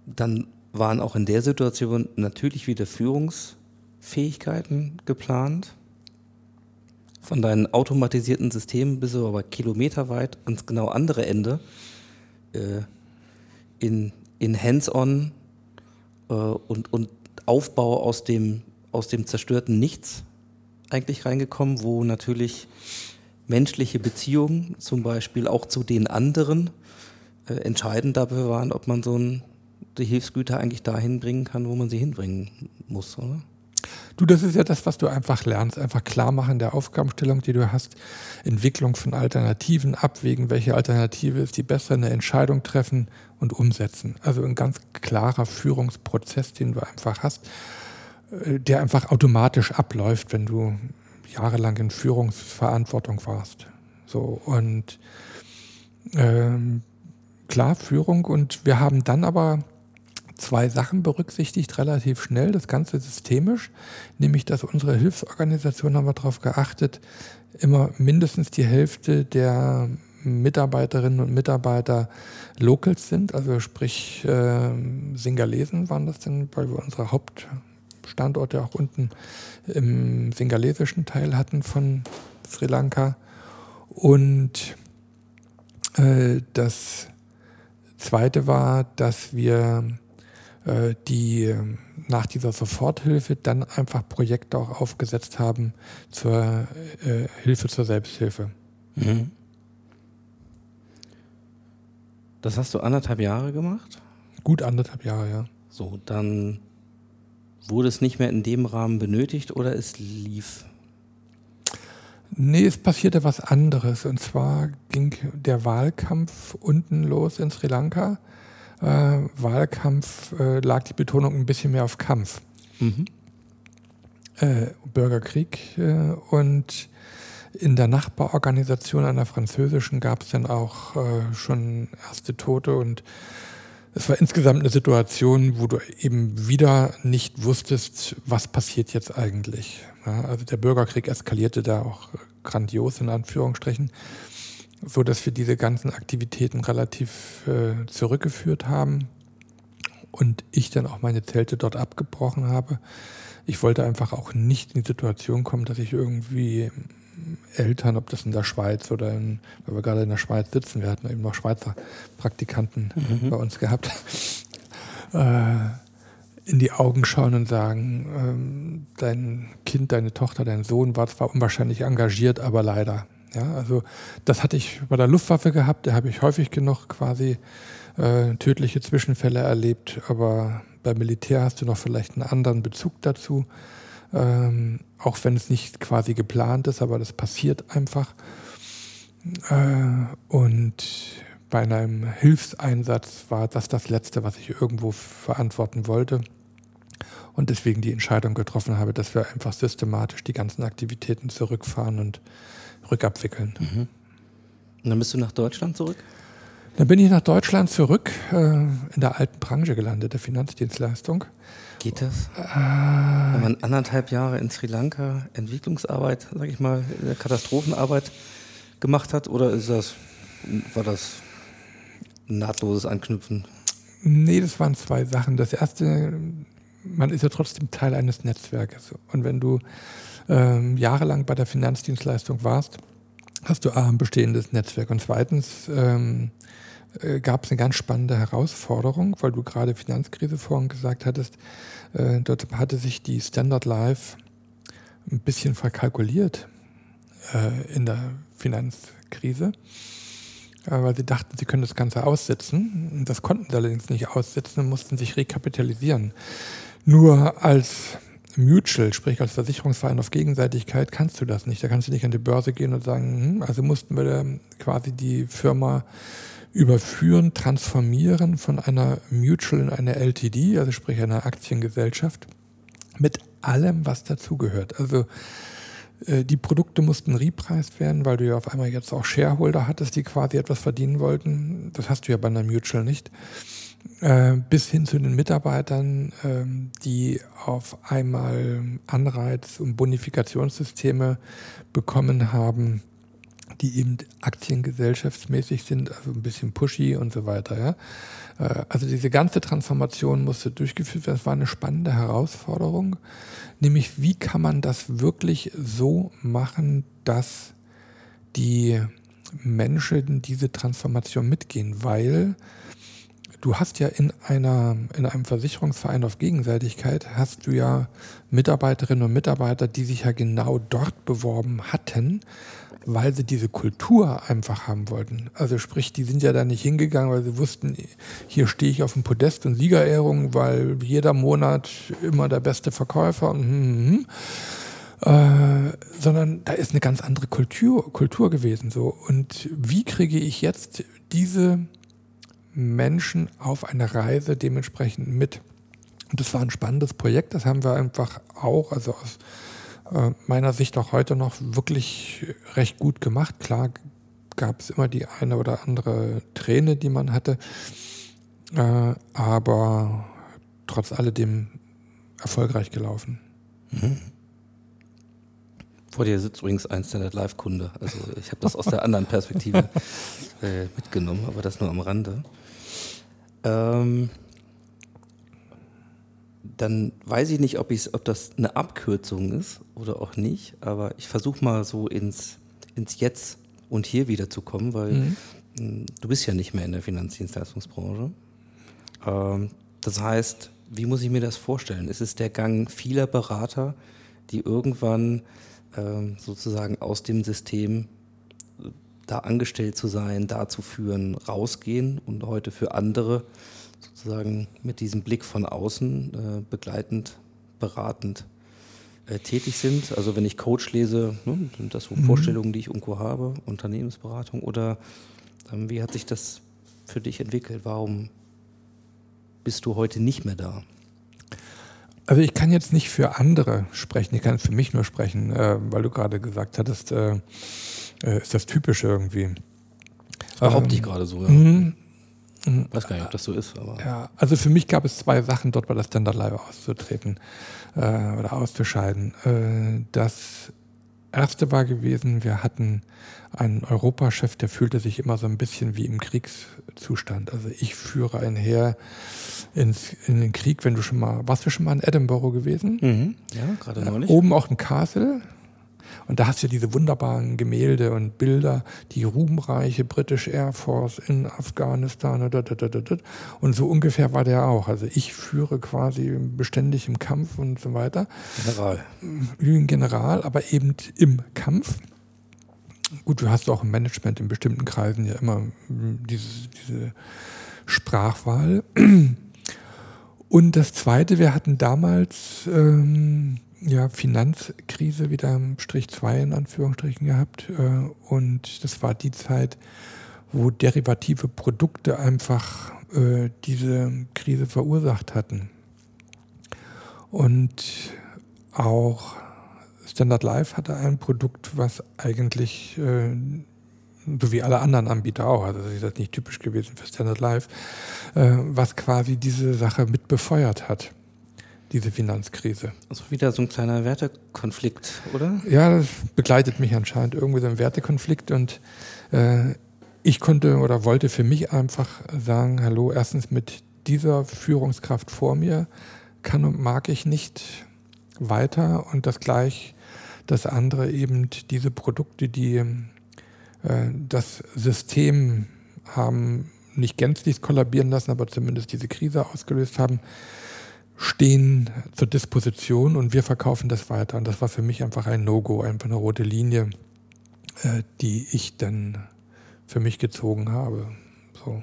dann waren auch in der Situation natürlich wieder Führungs- Fähigkeiten geplant. Von deinen automatisierten Systemen bist du aber kilometerweit ans genau andere Ende äh, in, in Hands-on äh, und, und Aufbau aus dem, aus dem zerstörten Nichts eigentlich reingekommen, wo natürlich menschliche Beziehungen, zum Beispiel auch zu den anderen, entscheidend dafür waren, ob man so ein, die Hilfsgüter eigentlich dahin bringen kann, wo man sie hinbringen muss, oder? Du, das ist ja das, was du einfach lernst. Einfach klar machen der Aufgabenstellung, die du hast. Entwicklung von Alternativen, abwägen, welche Alternative ist die bessere, eine Entscheidung treffen und umsetzen. Also ein ganz klarer Führungsprozess, den du einfach hast, äh, der einfach automatisch abläuft, wenn du jahrelang in Führungsverantwortung warst. So und ähm, klar Führung. Und wir haben dann aber zwei Sachen berücksichtigt, relativ schnell, das Ganze systemisch, nämlich dass unsere Hilfsorganisation haben wir darauf geachtet, immer mindestens die Hälfte der Mitarbeiterinnen und Mitarbeiter Locals sind, also sprich äh, Singalesen waren das denn, weil wir unsere Hauptstandorte auch unten im singalesischen Teil hatten von Sri Lanka. Und äh, das Zweite war, dass wir äh, die ähm, nach dieser Soforthilfe dann einfach Projekte auch aufgesetzt haben zur äh, Hilfe zur Selbsthilfe. Mhm. Das hast du anderthalb Jahre gemacht? Gut anderthalb Jahre, ja. So, dann wurde es nicht mehr in dem Rahmen benötigt oder es lief? Nee, es passierte was anderes. Und zwar ging der Wahlkampf unten los in Sri Lanka äh, Wahlkampf äh, lag die Betonung ein bisschen mehr auf Kampf. Mhm. Äh, Bürgerkrieg äh, und in der Nachbarorganisation einer französischen gab es dann auch äh, schon erste Tote und es war insgesamt eine Situation, wo du eben wieder nicht wusstest, was passiert jetzt eigentlich. Also der Bürgerkrieg eskalierte da auch grandios in Anführungsstrichen, so dass wir diese ganzen Aktivitäten relativ äh, zurückgeführt haben und ich dann auch meine Zelte dort abgebrochen habe. Ich wollte einfach auch nicht in die Situation kommen, dass ich irgendwie Eltern, ob das in der Schweiz oder in, weil wir gerade in der Schweiz sitzen, wir hatten eben noch Schweizer Praktikanten mhm. bei uns gehabt, [LAUGHS] äh, in die Augen schauen und sagen, ähm, dein Kind, deine Tochter, dein Sohn war zwar unwahrscheinlich engagiert, aber leider. Ja, also das hatte ich bei der Luftwaffe gehabt, da habe ich häufig genug quasi äh, tödliche Zwischenfälle erlebt, aber beim Militär hast du noch vielleicht einen anderen Bezug dazu, ähm, auch wenn es nicht quasi geplant ist, aber das passiert einfach. Äh, und bei einem Hilfseinsatz war das das Letzte, was ich irgendwo verantworten wollte. Und deswegen die Entscheidung getroffen habe, dass wir einfach systematisch die ganzen Aktivitäten zurückfahren und rückabwickeln. Mhm. Und dann bist du nach Deutschland zurück? Dann bin ich nach Deutschland zurück, äh, in der alten Branche gelandet, der Finanzdienstleistung. Geht das? Äh, Wenn man anderthalb Jahre in Sri Lanka Entwicklungsarbeit, sag ich mal, Katastrophenarbeit gemacht hat, oder ist das, war das nahtloses Anknüpfen? Nee, das waren zwei Sachen. Das erste, man ist ja trotzdem Teil eines Netzwerkes. Und wenn du ähm, jahrelang bei der Finanzdienstleistung warst, hast du A, ein bestehendes Netzwerk und zweitens ähm, äh, gab es eine ganz spannende Herausforderung, weil du gerade Finanzkrise vorhin gesagt hattest. Äh, dort hatte sich die Standard Life ein bisschen verkalkuliert äh, in der Finanzkrise, weil sie dachten, sie können das Ganze aussitzen. Das konnten sie allerdings nicht aussitzen und mussten sich rekapitalisieren. Nur als Mutual, sprich als Versicherungsverein auf Gegenseitigkeit, kannst du das nicht. Da kannst du nicht an die Börse gehen und sagen, hm, also mussten wir quasi die Firma überführen, transformieren von einer Mutual in eine LTD, also sprich einer Aktiengesellschaft, mit allem, was dazugehört. Also äh, die Produkte mussten repreist werden, weil du ja auf einmal jetzt auch Shareholder hattest, die quasi etwas verdienen wollten. Das hast du ja bei einer Mutual nicht. Äh, bis hin zu den Mitarbeitern, ähm, die auf einmal Anreiz- und Bonifikationssysteme bekommen haben, die eben aktiengesellschaftsmäßig sind, also ein bisschen pushy und so weiter. Ja? Äh, also diese ganze Transformation musste durchgeführt werden. Es war eine spannende Herausforderung, nämlich wie kann man das wirklich so machen, dass die Menschen diese Transformation mitgehen, weil du hast ja in einer in einem Versicherungsverein auf Gegenseitigkeit hast du ja Mitarbeiterinnen und Mitarbeiter, die sich ja genau dort beworben hatten, weil sie diese Kultur einfach haben wollten. Also sprich, die sind ja da nicht hingegangen, weil sie wussten, hier stehe ich auf dem Podest und Siegerehrung, weil jeder Monat immer der beste Verkäufer und hm, hm, hm. Äh, sondern da ist eine ganz andere Kultur, Kultur gewesen so. Und wie kriege ich jetzt diese Menschen auf eine Reise dementsprechend mit? Und das war ein spannendes Projekt, das haben wir einfach auch, also aus äh, meiner Sicht auch heute noch wirklich recht gut gemacht. Klar gab es immer die eine oder andere Träne, die man hatte, äh, aber trotz alledem erfolgreich gelaufen. Mhm. Vor dir sitzt übrigens ein Standard Live-Kunde. Also ich habe das aus der anderen Perspektive [LAUGHS] äh, mitgenommen, aber das nur am Rande. Ähm, dann weiß ich nicht, ob, ob das eine Abkürzung ist oder auch nicht, aber ich versuche mal so ins, ins Jetzt und hier wieder zu kommen, weil mhm. Hm, du bist ja nicht mehr in der Finanzdienstleistungsbranche. Ähm, das heißt, wie muss ich mir das vorstellen? Ist es der Gang vieler Berater, die irgendwann ähm, sozusagen aus dem System da angestellt zu sein, da zu führen, rausgehen und heute für andere sozusagen mit diesem Blick von außen äh, begleitend, beratend äh, tätig sind. Also wenn ich Coach lese, ne, sind das so mhm. Vorstellungen, die ich irgendwo habe, Unternehmensberatung oder ähm, wie hat sich das für dich entwickelt? Warum bist du heute nicht mehr da? Also ich kann jetzt nicht für andere sprechen, ich kann für mich nur sprechen, äh, weil du gerade gesagt hattest, äh, äh, ist das typisch irgendwie. Das behaupte ähm, ich gerade so, ja. Mhm. Mhm. Weiß gar nicht, ob das so ist. Aber. Ja, also für mich gab es zwei Sachen, dort bei der Standard Live auszutreten äh, oder auszuscheiden. Äh, das erste war gewesen, wir hatten einen Europachef, der fühlte sich immer so ein bisschen wie im Kriegszustand. Also ich führe ein Heer ins, in den Krieg, wenn du schon mal, warst du schon mal in Edinburgh gewesen? Mhm. Ja, gerade neulich. Oben auch im Castle, und da hast du diese wunderbaren Gemälde und Bilder, die ruhmreiche British Air Force in Afghanistan. Und so ungefähr war der auch. Also ich führe quasi beständig im Kampf und so weiter. General. Wie ein General, aber eben im Kampf. Gut, du hast auch im Management in bestimmten Kreisen ja immer diese, diese Sprachwahl. Und das Zweite, wir hatten damals ähm, ja, Finanzkrise wieder im Strich 2 in Anführungsstrichen gehabt. Äh, und das war die Zeit, wo derivative Produkte einfach äh, diese Krise verursacht hatten. Und auch Standard Life hatte ein Produkt, was eigentlich, äh, so wie alle anderen Anbieter auch, also das ist das nicht typisch gewesen für Standard Life, was quasi diese Sache mit befeuert hat diese Finanzkrise. Also wieder so ein kleiner Wertekonflikt, oder? Ja, das begleitet mich anscheinend irgendwie so ein Wertekonflikt und äh, ich konnte oder wollte für mich einfach sagen, hallo, erstens mit dieser Führungskraft vor mir kann und mag ich nicht weiter und das gleich das andere eben diese Produkte, die äh, das System haben nicht gänzlich kollabieren lassen, aber zumindest diese Krise ausgelöst haben, stehen zur Disposition und wir verkaufen das weiter. Und das war für mich einfach ein No-Go, einfach eine rote Linie, äh, die ich dann für mich gezogen habe. So.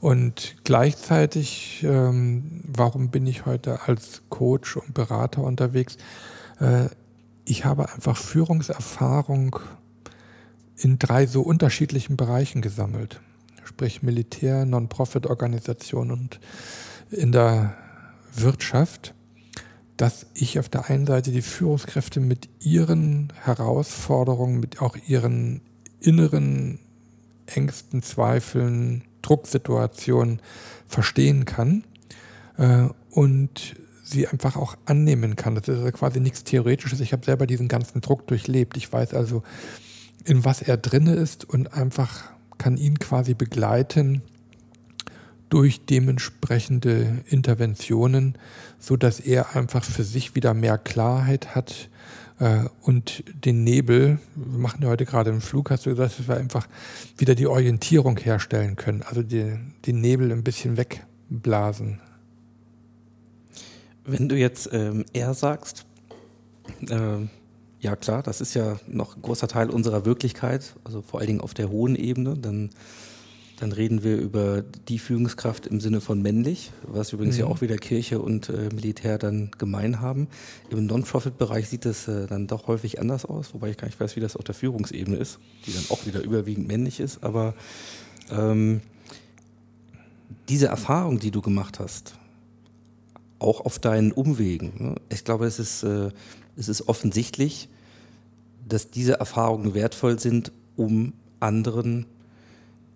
Und gleichzeitig, ähm, warum bin ich heute als Coach und Berater unterwegs? Äh, ich habe einfach Führungserfahrung in drei so unterschiedlichen Bereichen gesammelt. Sprich Militär, Non-Profit-Organisation und in der Wirtschaft, dass ich auf der einen Seite die Führungskräfte mit ihren Herausforderungen, mit auch ihren inneren Ängsten, Zweifeln, Drucksituationen verstehen kann äh, und sie einfach auch annehmen kann. Das ist also quasi nichts Theoretisches. Ich habe selber diesen ganzen Druck durchlebt. Ich weiß also, in was er drinne ist und einfach kann ihn quasi begleiten, durch dementsprechende Interventionen, so dass er einfach für sich wieder mehr Klarheit hat äh, und den Nebel, wir machen ja heute gerade im Flug, hast du gesagt, dass wir einfach wieder die Orientierung herstellen können, also die, den Nebel ein bisschen wegblasen. Wenn du jetzt ähm, er sagst, äh, ja klar, das ist ja noch ein großer Teil unserer Wirklichkeit, also vor allen Dingen auf der hohen Ebene, dann dann reden wir über die Führungskraft im Sinne von männlich, was übrigens mhm. ja auch wieder Kirche und äh, Militär dann gemein haben. Im Non-Profit-Bereich sieht das äh, dann doch häufig anders aus, wobei ich gar nicht weiß, wie das auf der Führungsebene ist, die dann auch wieder überwiegend männlich ist. Aber ähm, diese Erfahrung, die du gemacht hast, auch auf deinen Umwegen, ne? ich glaube, es ist, äh, es ist offensichtlich, dass diese Erfahrungen wertvoll sind, um anderen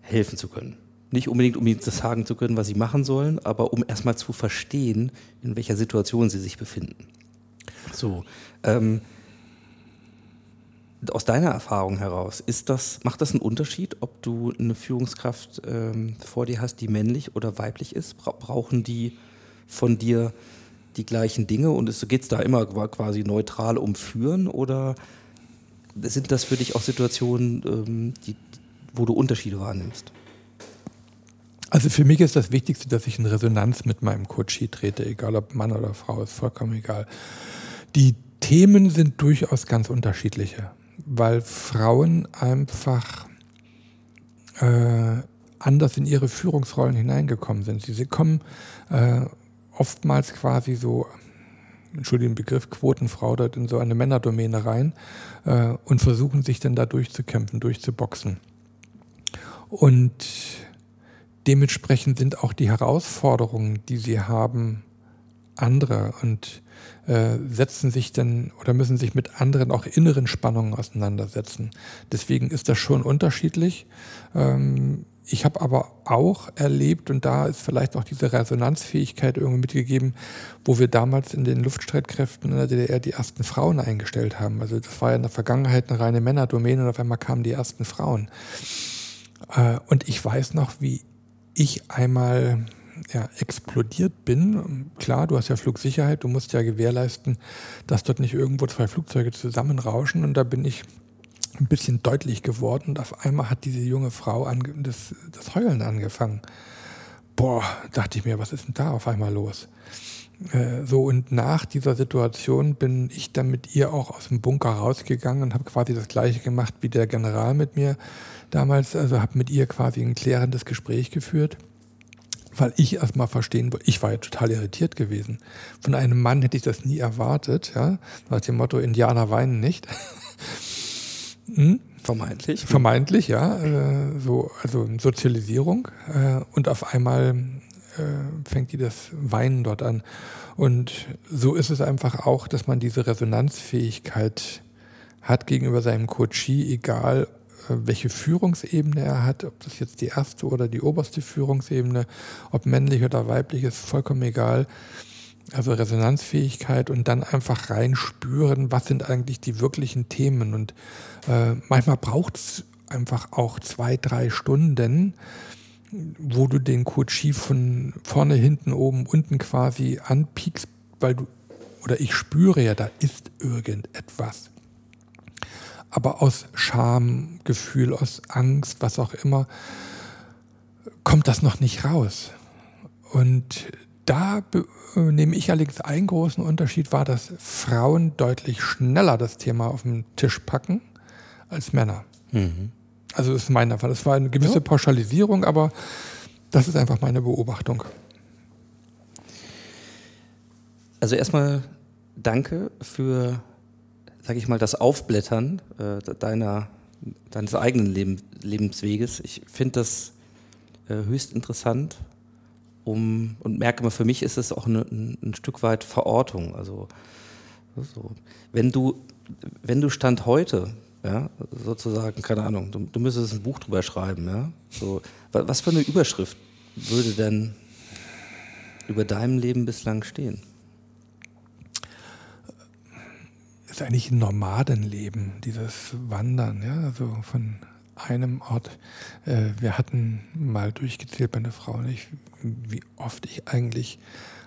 helfen zu können. Nicht unbedingt, um ihnen das sagen zu können, was sie machen sollen, aber um erstmal zu verstehen, in welcher Situation sie sich befinden. So. Ähm, aus deiner Erfahrung heraus, ist das, macht das einen Unterschied, ob du eine Führungskraft ähm, vor dir hast, die männlich oder weiblich ist? Bra brauchen die von dir die gleichen Dinge und geht es da immer quasi neutral um Führen oder sind das für dich auch Situationen, ähm, die, wo du Unterschiede wahrnimmst? Also für mich ist das Wichtigste, dass ich in Resonanz mit meinem Coachie trete, egal ob Mann oder Frau, ist vollkommen egal. Die Themen sind durchaus ganz unterschiedliche, weil Frauen einfach äh, anders in ihre Führungsrollen hineingekommen sind. Sie, kommen äh, oftmals quasi so, entschuldigen Begriff, Quotenfrau dort in so eine Männerdomäne rein äh, und versuchen sich dann da durchzukämpfen, durchzuboxen. Und dementsprechend sind auch die Herausforderungen, die sie haben, andere und äh, setzen sich dann oder müssen sich mit anderen auch inneren Spannungen auseinandersetzen. Deswegen ist das schon unterschiedlich. Ähm, ich habe aber auch erlebt, und da ist vielleicht auch diese Resonanzfähigkeit irgendwie mitgegeben, wo wir damals in den Luftstreitkräften in der DDR die ersten Frauen eingestellt haben. Also das war ja in der Vergangenheit eine reine Männerdomäne und auf einmal kamen die ersten Frauen. Äh, und ich weiß noch, wie ich einmal ja, explodiert bin. Klar, du hast ja Flugsicherheit, du musst ja gewährleisten, dass dort nicht irgendwo zwei Flugzeuge zusammenrauschen. Und da bin ich ein bisschen deutlich geworden und auf einmal hat diese junge Frau das, das Heulen angefangen. Boah, dachte ich mir, was ist denn da auf einmal los? Äh, so und nach dieser Situation bin ich dann mit ihr auch aus dem Bunker rausgegangen und habe quasi das gleiche gemacht wie der General mit mir damals. Also habe mit ihr quasi ein klärendes Gespräch geführt, weil ich erstmal verstehen wollte. Ich war ja total irritiert gewesen. Von einem Mann hätte ich das nie erwartet, ja, nach dem Motto Indianer weinen nicht. [LAUGHS] Hm? Vermeintlich. Vermeintlich, ja. Äh, so, also Sozialisierung. Äh, und auf einmal äh, fängt die das Weinen dort an. Und so ist es einfach auch, dass man diese Resonanzfähigkeit hat gegenüber seinem Coachie, egal äh, welche Führungsebene er hat, ob das jetzt die erste oder die oberste Führungsebene, ob männlich oder weiblich, ist vollkommen egal. Also Resonanzfähigkeit und dann einfach reinspüren, was sind eigentlich die wirklichen Themen. Und äh, manchmal braucht es einfach auch zwei, drei Stunden, wo du den Coachie von vorne, hinten, oben, unten quasi anpiekst, weil du, oder ich spüre ja, da ist irgendetwas. Aber aus Scham, Gefühl, aus Angst, was auch immer, kommt das noch nicht raus. Und da nehme ich allerdings einen großen Unterschied wahr, dass Frauen deutlich schneller das Thema auf den Tisch packen als Männer. Mhm. Also das ist mein Fall. Das war eine gewisse ja. Pauschalisierung, aber das ist einfach meine Beobachtung. Also erstmal danke für, sage ich mal, das Aufblättern äh, deiner, deines eigenen Leben, Lebensweges. Ich finde das äh, höchst interessant um, und merke mal, für mich ist es auch ein, ein Stück weit Verortung. Also so. wenn du, wenn du Stand heute, ja, sozusagen, keine Ahnung, du, du müsstest ein Buch drüber schreiben, ja. So, was für eine Überschrift würde denn über deinem Leben bislang stehen? ist eigentlich ein Nomadenleben, dieses Wandern, ja, also von einem Ort. Äh, wir hatten mal durchgezählt, meine Frau und ich, wie oft ich eigentlich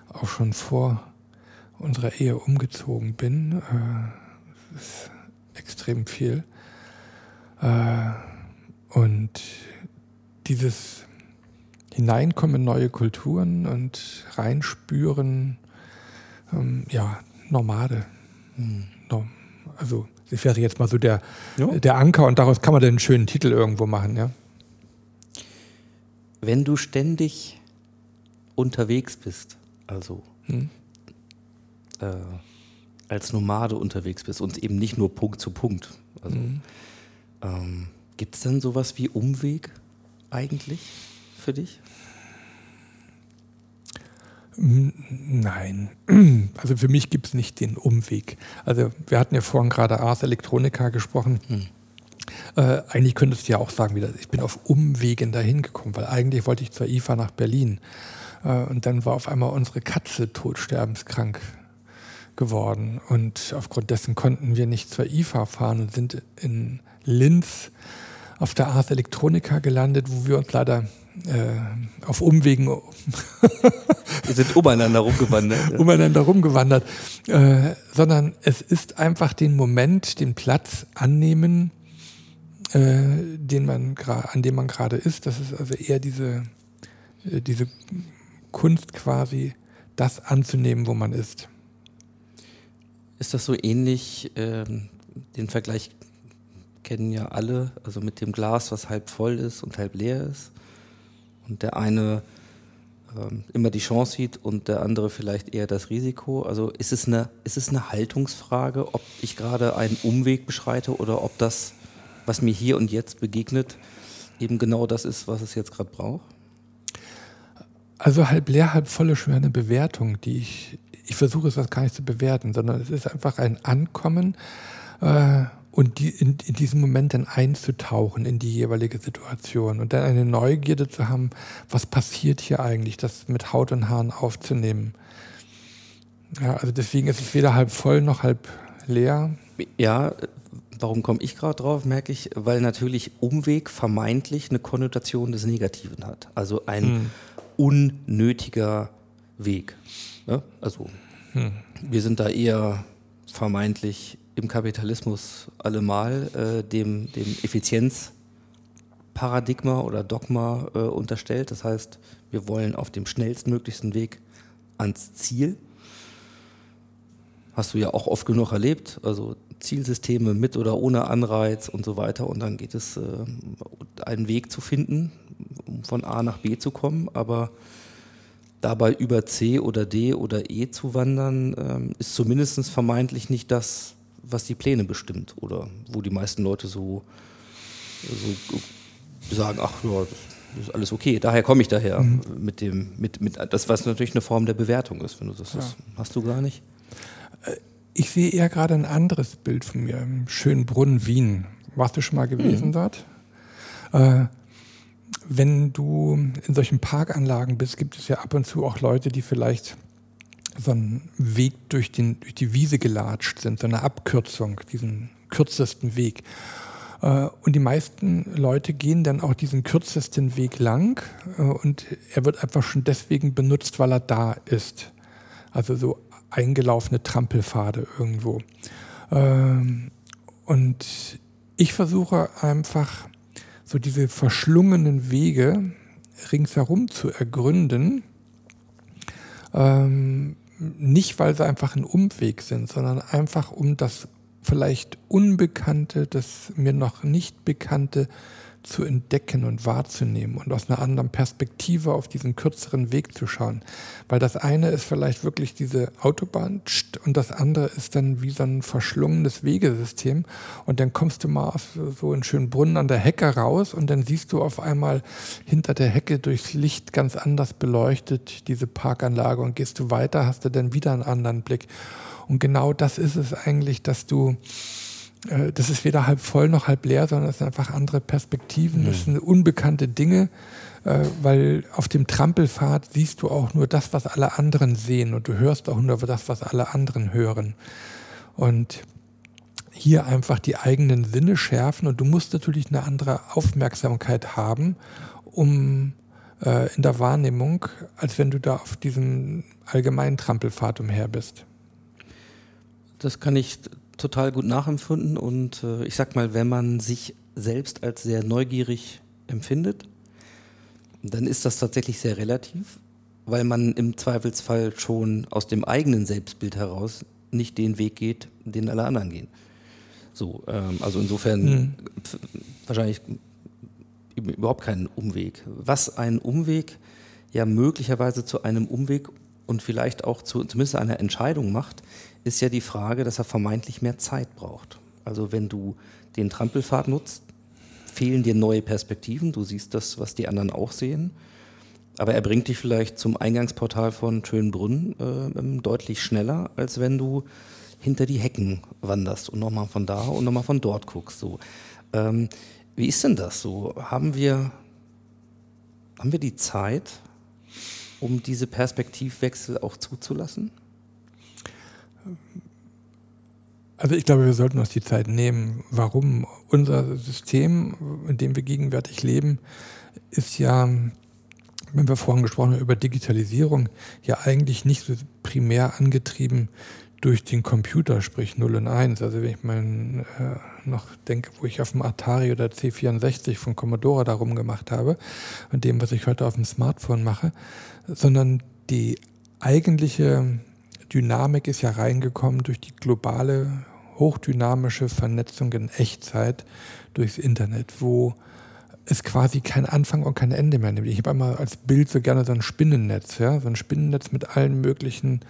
auch schon vor unserer Ehe umgezogen bin. Äh, das ist extrem viel. Äh, und dieses Hineinkommen in neue Kulturen und reinspüren, ähm, ja, Nomade. Mhm. Also das wäre jetzt mal so der, ja. der Anker und daraus kann man dann einen schönen Titel irgendwo machen, ja. Wenn du ständig unterwegs bist, also hm. äh, als Nomade unterwegs bist und eben nicht nur Punkt zu Punkt, also, hm. ähm, gibt es dann sowas wie Umweg eigentlich für dich? Nein, [CLEARS THROAT] also für mich gibt es nicht den Umweg. Also wir hatten ja vorhin gerade Ars Electronica gesprochen. Hm. Äh, eigentlich könntest du ja auch sagen, ich bin auf Umwegen dahin gekommen, weil eigentlich wollte ich zur IFA nach Berlin. Äh, und dann war auf einmal unsere Katze todsterbenskrank geworden. Und aufgrund dessen konnten wir nicht zur IFA fahren und sind in Linz auf der Ars Electronica gelandet, wo wir uns leider äh, auf Umwegen. [LAUGHS] Wir sind umeinander rumgewandert. umeinander rumgewandert. Äh, sondern es ist einfach den Moment, den Platz annehmen, äh, den man an dem man gerade ist. Das ist also eher diese, äh, diese Kunst quasi, das anzunehmen, wo man ist. Ist das so ähnlich, ähm, den Vergleich kennen ja alle, also mit dem Glas, was halb voll ist und halb leer ist? und der eine ähm, immer die Chance sieht und der andere vielleicht eher das Risiko? Also ist es eine, ist es eine Haltungsfrage, ob ich gerade einen Umweg beschreite oder ob das, was mir hier und jetzt begegnet, eben genau das ist, was es jetzt gerade braucht? Also halb leer, halb voll ist schon eine Bewertung, die ich, ich versuche es das gar nicht zu bewerten, sondern es ist einfach ein Ankommen äh, und die, in, in diesem Moment dann einzutauchen in die jeweilige Situation und dann eine Neugierde zu haben, was passiert hier eigentlich, das mit Haut und Haaren aufzunehmen. Ja, also deswegen ist es weder halb voll noch halb leer. Ja, warum komme ich gerade drauf, merke ich, weil natürlich Umweg vermeintlich eine Konnotation des Negativen hat. Also ein hm. unnötiger Weg. Ja? Also hm. wir sind da eher vermeintlich im Kapitalismus allemal äh, dem, dem Effizienzparadigma oder Dogma äh, unterstellt. Das heißt, wir wollen auf dem schnellstmöglichsten Weg ans Ziel. Hast du ja auch oft genug erlebt. Also Zielsysteme mit oder ohne Anreiz und so weiter. Und dann geht es, äh, einen Weg zu finden, um von A nach B zu kommen. Aber dabei über C oder D oder E zu wandern, ähm, ist zumindest vermeintlich nicht das, was die Pläne bestimmt oder wo die meisten Leute so, so sagen, ach ja, das ist alles okay. Daher komme ich daher mhm. mit dem, mit, mit das, was natürlich eine Form der Bewertung ist, wenn du das, ja. hast du gar nicht. Äh, ich sehe eher gerade ein anderes Bild von mir, im schönen Brunnen Wien. Warst du schon mal gewesen mhm. dort? Äh, wenn du in solchen Parkanlagen bist, gibt es ja ab und zu auch Leute, die vielleicht so einen Weg durch, den, durch die Wiese gelatscht sind, so eine Abkürzung, diesen kürzesten Weg. Äh, und die meisten Leute gehen dann auch diesen kürzesten Weg lang äh, und er wird einfach schon deswegen benutzt, weil er da ist. Also so eingelaufene Trampelpfade irgendwo. Ähm, und ich versuche einfach so diese verschlungenen Wege ringsherum zu ergründen. Ähm, nicht, weil sie einfach ein Umweg sind, sondern einfach um das vielleicht Unbekannte, das mir noch nicht Bekannte zu entdecken und wahrzunehmen und aus einer anderen Perspektive auf diesen kürzeren Weg zu schauen. Weil das eine ist vielleicht wirklich diese Autobahn und das andere ist dann wie so ein verschlungenes Wegesystem und dann kommst du mal auf so einen schönen Brunnen an der Hecke raus und dann siehst du auf einmal hinter der Hecke durchs Licht ganz anders beleuchtet diese Parkanlage und gehst du weiter, hast du dann wieder einen anderen Blick. Und genau das ist es eigentlich, dass du äh, das ist weder halb voll noch halb leer, sondern es sind einfach andere Perspektiven, das mhm. sind unbekannte Dinge, äh, weil auf dem Trampelpfad siehst du auch nur das, was alle anderen sehen und du hörst auch nur das, was alle anderen hören. Und hier einfach die eigenen Sinne schärfen und du musst natürlich eine andere Aufmerksamkeit haben, um äh, in der Wahrnehmung, als wenn du da auf diesem allgemeinen Trampelpfad umher bist. Das kann ich total gut nachempfunden und äh, ich sag mal, wenn man sich selbst als sehr neugierig empfindet, dann ist das tatsächlich sehr relativ, weil man im Zweifelsfall schon aus dem eigenen Selbstbild heraus nicht den Weg geht, den alle anderen gehen. So, ähm, also insofern mhm. wahrscheinlich überhaupt keinen Umweg. Was einen Umweg ja möglicherweise zu einem Umweg und vielleicht auch zu zumindest einer Entscheidung macht, ist ja die Frage, dass er vermeintlich mehr Zeit braucht. Also wenn du den Trampelpfad nutzt, fehlen dir neue Perspektiven. Du siehst das, was die anderen auch sehen. Aber er bringt dich vielleicht zum Eingangsportal von Schönbrunn äh, deutlich schneller, als wenn du hinter die Hecken wanderst und nochmal von da und nochmal von dort guckst. So. Ähm, wie ist denn das so? Haben wir, haben wir die Zeit, um diese Perspektivwechsel auch zuzulassen? Also ich glaube, wir sollten uns die Zeit nehmen. Warum? Unser System, in dem wir gegenwärtig leben, ist ja, wenn wir vorhin gesprochen haben über Digitalisierung, ja eigentlich nicht so primär angetrieben durch den Computer, sprich 0 und 1. Also wenn ich mal äh, noch denke, wo ich auf dem Atari oder C64 von Commodore darum gemacht habe und dem, was ich heute auf dem Smartphone mache, sondern die eigentliche Dynamik ist ja reingekommen durch die globale, hochdynamische Vernetzung in Echtzeit durchs Internet, wo es quasi kein Anfang und kein Ende mehr nimmt. Ich habe einmal als Bild so gerne so ein Spinnennetz, ja, so ein Spinnennetz mit allen möglichen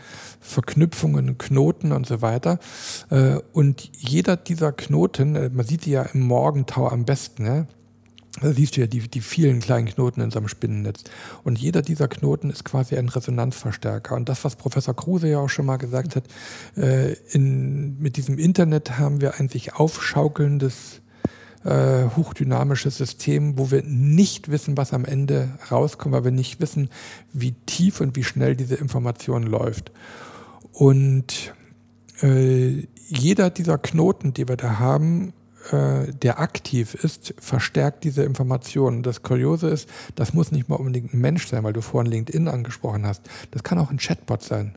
Verknüpfungen, Knoten und so weiter. Äh, und jeder dieser Knoten, äh, man sieht die ja im Morgentau am besten, ja, Da siehst du ja die, die vielen kleinen Knoten in so einem Spinnennetz. Und jeder dieser Knoten ist quasi ein Resonanzverstärker. Und das, was Professor Kruse ja auch schon mal gesagt hat, äh, in, mit diesem Internet haben wir ein sich aufschaukelndes, äh, hochdynamisches System, wo wir nicht wissen, was am Ende rauskommt, weil wir nicht wissen, wie tief und wie schnell diese Information läuft. Und äh, jeder dieser Knoten, die wir da haben, äh, der aktiv ist, verstärkt diese Informationen. Das Kuriose ist, das muss nicht mal unbedingt ein Mensch sein, weil du vorhin LinkedIn angesprochen hast. Das kann auch ein Chatbot sein,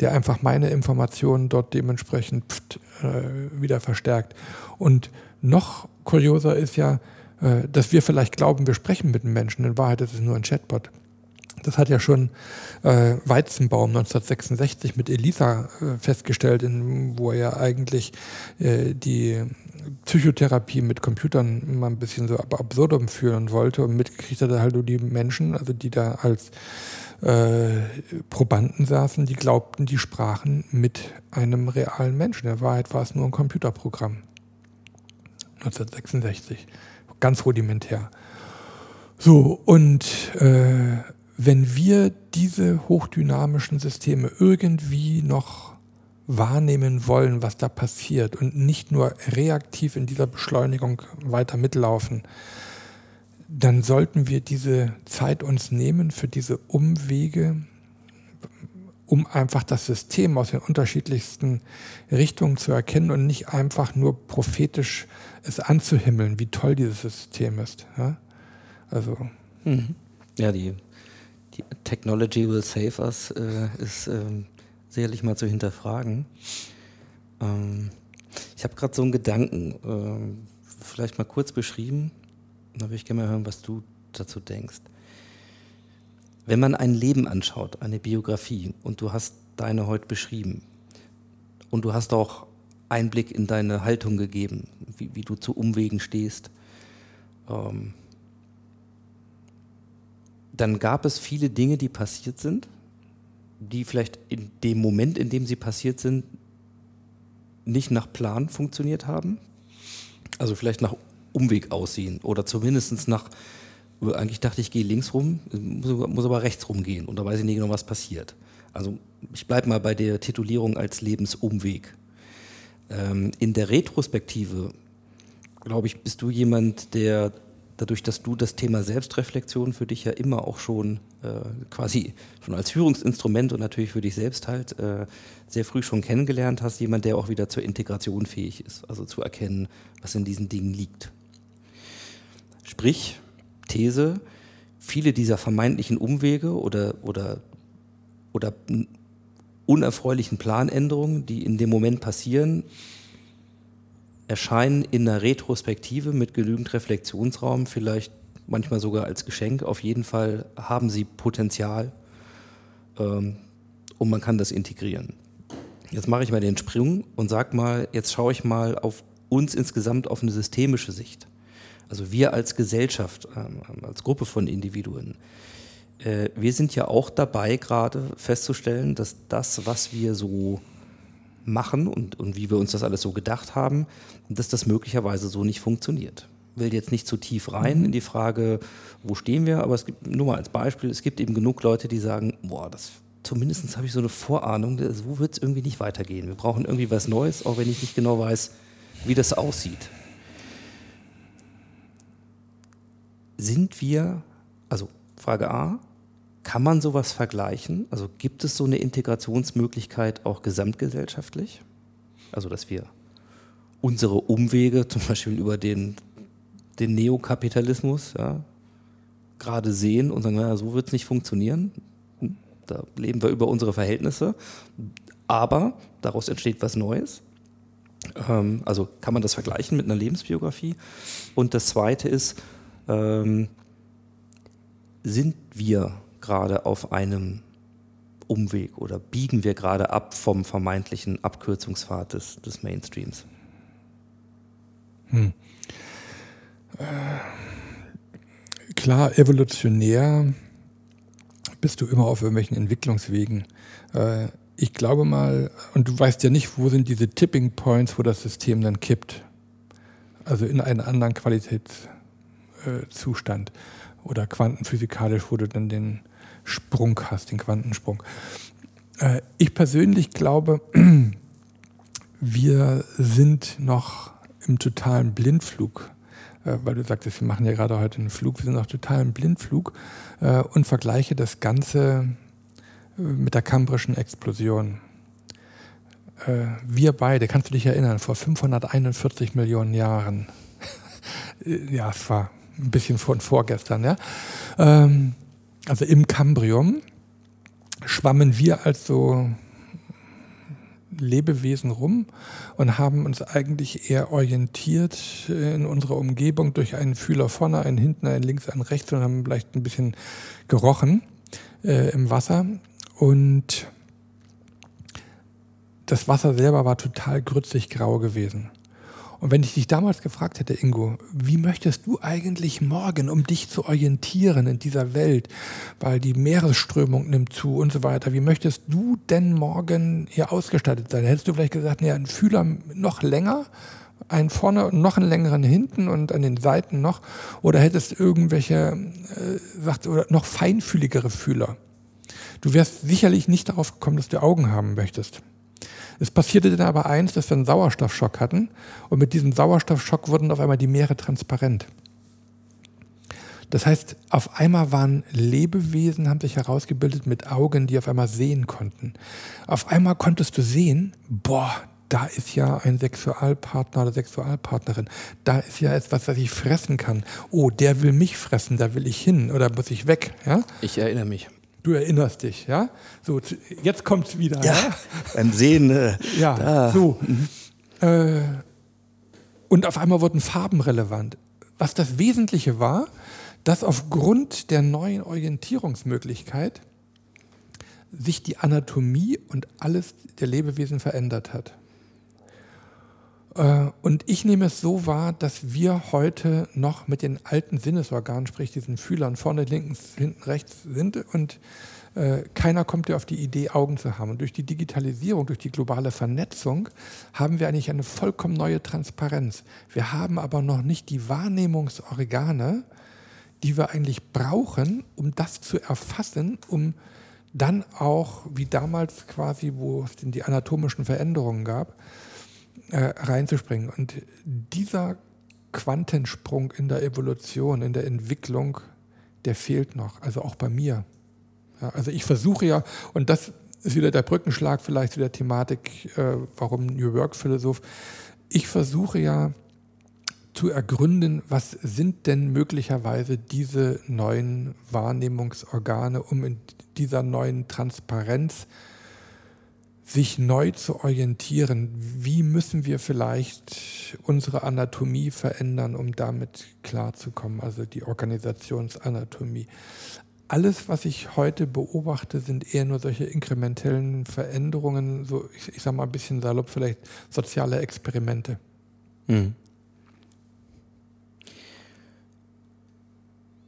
der einfach meine Informationen dort dementsprechend pft, äh, wieder verstärkt. Und noch kurioser ist ja, äh, dass wir vielleicht glauben, wir sprechen mit einem Menschen. In Wahrheit ist es nur ein Chatbot. Das hat ja schon äh, Weizenbaum 1966 mit Elisa äh, festgestellt, in, wo er ja eigentlich äh, die Psychotherapie mit Computern mal ein bisschen so ab absurdum führen wollte und mitgekriegt hat er halt nur die Menschen, also die da als äh, Probanden saßen, die glaubten, die sprachen mit einem realen Menschen. In Wahrheit war es nur ein Computerprogramm. 1966. Ganz rudimentär. So, und äh, wenn wir diese hochdynamischen Systeme irgendwie noch wahrnehmen wollen, was da passiert und nicht nur reaktiv in dieser Beschleunigung weiter mitlaufen, dann sollten wir diese Zeit uns nehmen für diese Umwege, um einfach das System aus den unterschiedlichsten Richtungen zu erkennen und nicht einfach nur prophetisch es anzuhimmeln, wie toll dieses System ist. Ja? Also. Mhm. Ja, die, die Technology will save us äh, ist ähm, sicherlich mal zu hinterfragen. Ähm, ich habe gerade so einen Gedanken, ähm, vielleicht mal kurz beschrieben. Da würde ich gerne mal hören, was du dazu denkst. Wenn man ein Leben anschaut, eine Biografie, und du hast deine heute beschrieben, und du hast auch Einblick in deine Haltung gegeben, wie, wie du zu Umwegen stehst, ähm, dann gab es viele Dinge, die passiert sind, die vielleicht in dem Moment, in dem sie passiert sind, nicht nach Plan funktioniert haben. Also vielleicht nach Umweg aussehen oder zumindest nach, eigentlich dachte ich, gehe links rum, muss, muss aber rechts rumgehen und da weiß ich nicht genau, was passiert. Also ich bleibe mal bei der Titulierung als Lebensumweg. Ähm, in der Retrospektive, glaube ich, bist du jemand, der dadurch, dass du das Thema Selbstreflexion für dich ja immer auch schon äh, quasi schon als Führungsinstrument und natürlich für dich selbst halt äh, sehr früh schon kennengelernt hast, jemand, der auch wieder zur Integration fähig ist, also zu erkennen, was in diesen Dingen liegt. Sprich, These, viele dieser vermeintlichen Umwege oder, oder, oder unerfreulichen Planänderungen, die in dem Moment passieren, erscheinen in der Retrospektive mit genügend Reflexionsraum, vielleicht manchmal sogar als Geschenk. Auf jeden Fall haben sie Potenzial ähm, und man kann das integrieren. Jetzt mache ich mal den Sprung und sage mal, jetzt schaue ich mal auf uns insgesamt auf eine systemische Sicht. Also wir als Gesellschaft, ähm, als Gruppe von Individuen. Äh, wir sind ja auch dabei, gerade festzustellen, dass das, was wir so machen und, und wie wir uns das alles so gedacht haben, dass das möglicherweise so nicht funktioniert. Ich will jetzt nicht zu tief rein mhm. in die Frage, wo stehen wir, aber es gibt nur mal als Beispiel, es gibt eben genug Leute, die sagen, boah, das zumindest habe ich so eine Vorahnung, so wird es irgendwie nicht weitergehen. Wir brauchen irgendwie was Neues, auch wenn ich nicht genau weiß, wie das aussieht. Sind wir, also Frage A, kann man sowas vergleichen? Also gibt es so eine Integrationsmöglichkeit auch gesamtgesellschaftlich? Also dass wir unsere Umwege, [LAUGHS] zum Beispiel über den, den Neokapitalismus, ja, gerade sehen und sagen, naja, so wird es nicht funktionieren. Da leben wir über unsere Verhältnisse. Aber daraus entsteht was Neues. Ähm, also kann man das vergleichen mit einer Lebensbiografie. Und das Zweite ist, ähm, sind wir gerade auf einem Umweg oder biegen wir gerade ab vom vermeintlichen Abkürzungspfad des, des Mainstreams? Hm. Äh, klar, evolutionär bist du immer auf irgendwelchen Entwicklungswegen. Äh, ich glaube mal, und du weißt ja nicht, wo sind diese Tipping Points, wo das System dann kippt. Also in einen anderen Qualitäts, äh, oder quantenphysikalisch, wo du dann den Sprung hast, den Quantensprung. Äh, ich persönlich glaube, [CLEARS THROAT] wir sind noch im totalen Blindflug, äh, weil du sagtest, wir machen ja gerade heute einen Flug, wir sind noch total im Blindflug äh, und vergleiche das Ganze mit der kambrischen Explosion. Wir beide, kannst du dich erinnern, vor 541 Millionen Jahren, [LAUGHS] ja, es war ein bisschen von vorgestern, ja, ähm, also im Kambrium schwammen wir als so Lebewesen rum und haben uns eigentlich eher orientiert in unserer Umgebung durch einen Fühler vorne, einen hinten, einen links, einen rechts und haben vielleicht ein bisschen gerochen äh, im Wasser. Und das Wasser selber war total grützig grau gewesen. Und wenn ich dich damals gefragt hätte, Ingo, wie möchtest du eigentlich morgen, um dich zu orientieren in dieser Welt, weil die Meeresströmung nimmt zu und so weiter, wie möchtest du denn morgen hier ausgestattet sein? Hättest du vielleicht gesagt, nee, ein Fühler noch länger, einen vorne und noch einen längeren hinten und an den Seiten noch? Oder hättest du irgendwelche, äh, sagt, oder noch feinfühligere Fühler? Du wärst sicherlich nicht darauf gekommen, dass du Augen haben möchtest. Es passierte dann aber eins, dass wir einen Sauerstoffschock hatten und mit diesem Sauerstoffschock wurden auf einmal die Meere transparent. Das heißt, auf einmal waren Lebewesen, haben sich herausgebildet mit Augen, die auf einmal sehen konnten. Auf einmal konntest du sehen, boah, da ist ja ein Sexualpartner oder Sexualpartnerin. Da ist ja etwas, was ich fressen kann. Oh, der will mich fressen, da will ich hin oder muss ich weg. Ja? Ich erinnere mich. Du erinnerst dich, ja? So, jetzt kommt es wieder. Ja, ja? beim Sehen. Äh, [LAUGHS] ja, da. so. Mhm. Äh, und auf einmal wurden Farben relevant. Was das Wesentliche war, dass aufgrund der neuen Orientierungsmöglichkeit sich die Anatomie und alles der Lebewesen verändert hat. Äh, und ich nehme es so wahr, dass wir heute noch mit den alten Sinnesorganen, sprich diesen Fühlern vorne, links, hinten, rechts sind und äh, keiner kommt ja auf die Idee, Augen zu haben. Und durch die Digitalisierung, durch die globale Vernetzung haben wir eigentlich eine vollkommen neue Transparenz. Wir haben aber noch nicht die Wahrnehmungsorgane, die wir eigentlich brauchen, um das zu erfassen, um dann auch, wie damals quasi, wo es die anatomischen Veränderungen gab, äh, reinzuspringen. Und dieser Quantensprung in der Evolution, in der Entwicklung, der fehlt noch, also auch bei mir. Ja, also ich versuche ja, und das ist wieder der Brückenschlag vielleicht zu der Thematik, äh, warum New Work-Philosoph, ich versuche ja zu ergründen, was sind denn möglicherweise diese neuen Wahrnehmungsorgane, um in dieser neuen Transparenz sich neu zu orientieren. Wie müssen wir vielleicht unsere Anatomie verändern, um damit klarzukommen, also die Organisationsanatomie. Alles, was ich heute beobachte, sind eher nur solche inkrementellen Veränderungen, so ich, ich sage mal ein bisschen salopp, vielleicht soziale Experimente. Mhm.